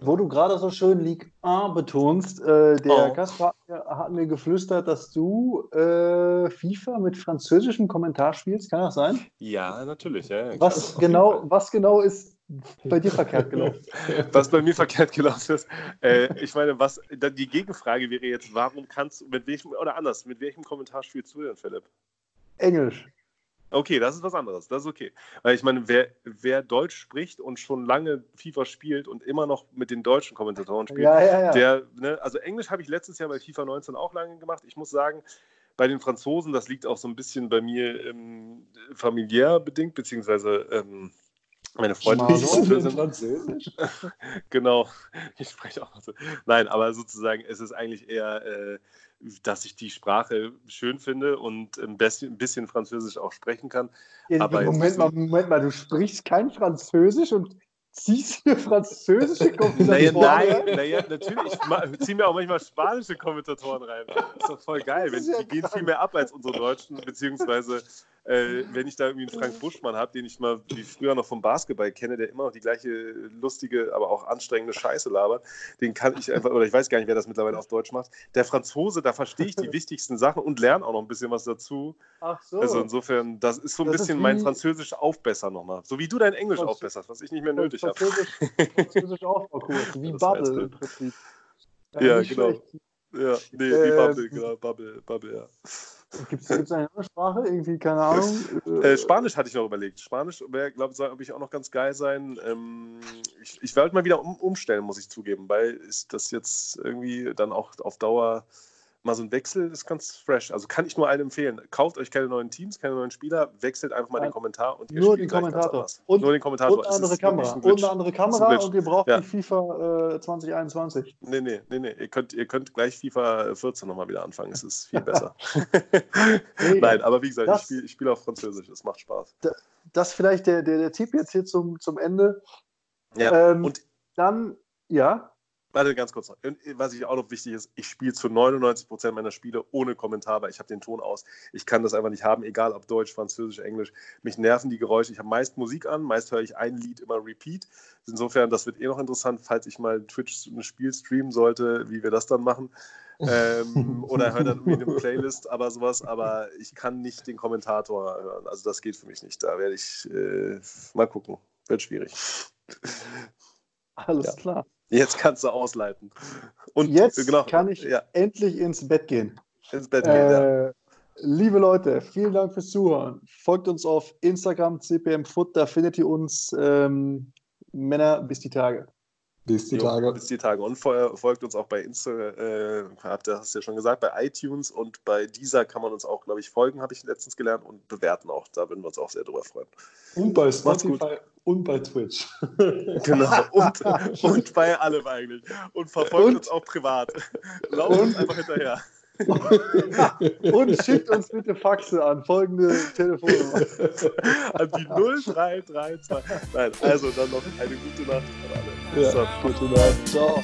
Wo du gerade so schön Ligue 1 betonst, äh, der Oh. Kasper hat mir geflüstert, dass du äh, FIFA mit französischem Kommentar spielst. Kann das sein? Ja, natürlich. Ja, Was genau, was genau ist bei dir verkehrt gelaufen? Was bei mir verkehrt gelaufen ist. Äh, ich meine, was dann die Gegenfrage wäre jetzt, warum kannst du, mit welchem, oder anders, mit welchem Kommentar spielst du denn, Philipp? Englisch. Okay, das ist was anderes, das ist okay. Weil ich meine, wer, wer Deutsch spricht und schon lange FIFA spielt und immer noch mit den deutschen Kommentatoren spielt, Ja, ja, ja. der, ne, also Englisch habe ich letztes Jahr bei FIFA 19 auch lange gemacht. Ich muss sagen, bei den Franzosen, das liegt auch so ein bisschen bei mir ähm, familiär bedingt, beziehungsweise ähm, meine Freundin Mal ist. Französin. Französisch? Genau, ich spreche auch so. Nein, aber sozusagen, es ist eigentlich eher, äh, dass ich die Sprache schön finde und ein bisschen, Französisch auch sprechen kann. aber jetzt Moment mal, Moment mal, du sprichst kein Französisch und ziehst hier französische Naja, Kommentatoren nein, rein? naja, natürlich. Ich ziehe mir auch manchmal spanische Kommentatoren rein. Das ist doch voll geil. Wenn, ja die gehen krank. viel mehr ab als unsere Deutschen, beziehungsweise äh, wenn ich da irgendwie einen Frank Buschmann habe, den ich mal wie früher noch vom Basketball kenne, der immer noch die gleiche lustige, aber auch anstrengende Scheiße labert, den kann ich einfach, oder ich weiß gar nicht, wer das mittlerweile auf Deutsch macht. Der Franzose, da verstehe ich die wichtigsten Sachen und lerne auch noch ein bisschen was dazu. Ach so. Also insofern, das ist so ein Das bisschen mein wie- Französisch aufbessern nochmal. So wie du dein Englisch Franz- aufbesserst, was ich nicht mehr nötig habe. Französisch, Französisch Aufbaukurs, wie Das war jetzt Bubble im. Prinzip. Ja, nicht genau. schlecht. Ja, nee, wie Äh, Bubble, genau, Bubble, Bubble, ja. Gibt es eine andere Sprache? Irgendwie, keine Ahnung. Äh, Spanisch hatte ich noch überlegt. Spanisch wäre, glaube ich, auch noch ganz geil sein. Ähm, ich ich werde mal wieder um, umstellen, muss ich zugeben, weil ist das jetzt irgendwie dann auch auf Dauer mal so ein Wechsel ist ganz fresh. Also kann ich nur allen empfehlen. Kauft euch keine neuen Teams, keine neuen Spieler, wechselt einfach mal Nein. den Kommentar und ihr Nur den Kommentator. Und- nur den Kommentator. und eine andere ist Kamera. ein Und eine andere Kamera Ist ein und ihr braucht Ja. die FIFA äh, 2021. Nee, nee, nee, nee. Ihr könnt, ihr könnt gleich FIFA 14 nochmal wieder anfangen. Es ist viel besser. Nee, Nein, aber wie gesagt, das- ich spiele spiel auf Französisch. Es macht Spaß. Das vielleicht der, der, der Tipp jetzt hier zum, zum Ende. Ja, Ähm, und- dann, ja. Warte, ganz kurz noch. Und Was ich auch noch wichtig ist, ich spiele zu 99% meiner Spiele ohne Kommentar, weil ich habe den Ton aus. Ich kann das einfach nicht haben, egal ob Deutsch, Französisch, Englisch. Mich nerven die Geräusche. Ich habe meist Musik an, meist höre ich ein Lied immer repeat. Insofern, das wird eh noch interessant, falls ich mal Twitch ein Spiel streamen sollte, wie wir das dann machen. ähm, oder höre dann irgendwie eine Playlist, aber sowas. Aber ich kann nicht den Kommentator hören. Also das geht für mich nicht. Da werde ich äh, mal gucken. Wird schwierig. Alles Ja. klar. Jetzt kannst du ausleiten. Und Jetzt genau, kann ich ja, endlich ins Bett gehen. ins Bett gehen. ja. Äh, liebe Leute, vielen Dank fürs Zuhören. Folgt uns auf Instagram, CPM Foot, da findet ihr uns ähm, Männer bis die Tage. Bis die Jo, Tage. Bis die Tage. Und fol- folgt uns auch bei Insta, äh, habt ihr hast ja schon gesagt, bei iTunes und bei dieser kann man uns auch, glaube ich, folgen, habe ich letztens gelernt und bewerten auch. Da würden wir uns auch sehr drüber freuen. Und bei. Spotify und bei Twitch. Genau. Und, und bei allem eigentlich. Und verfolgt Und- uns auch privat. Lauft uns einfach hinterher. Und schickt uns bitte Faxe an folgende Telefonnummer. An die 0332. Nein, also dann noch eine gute Nacht an alle. Ja, gute Nacht. Ciao.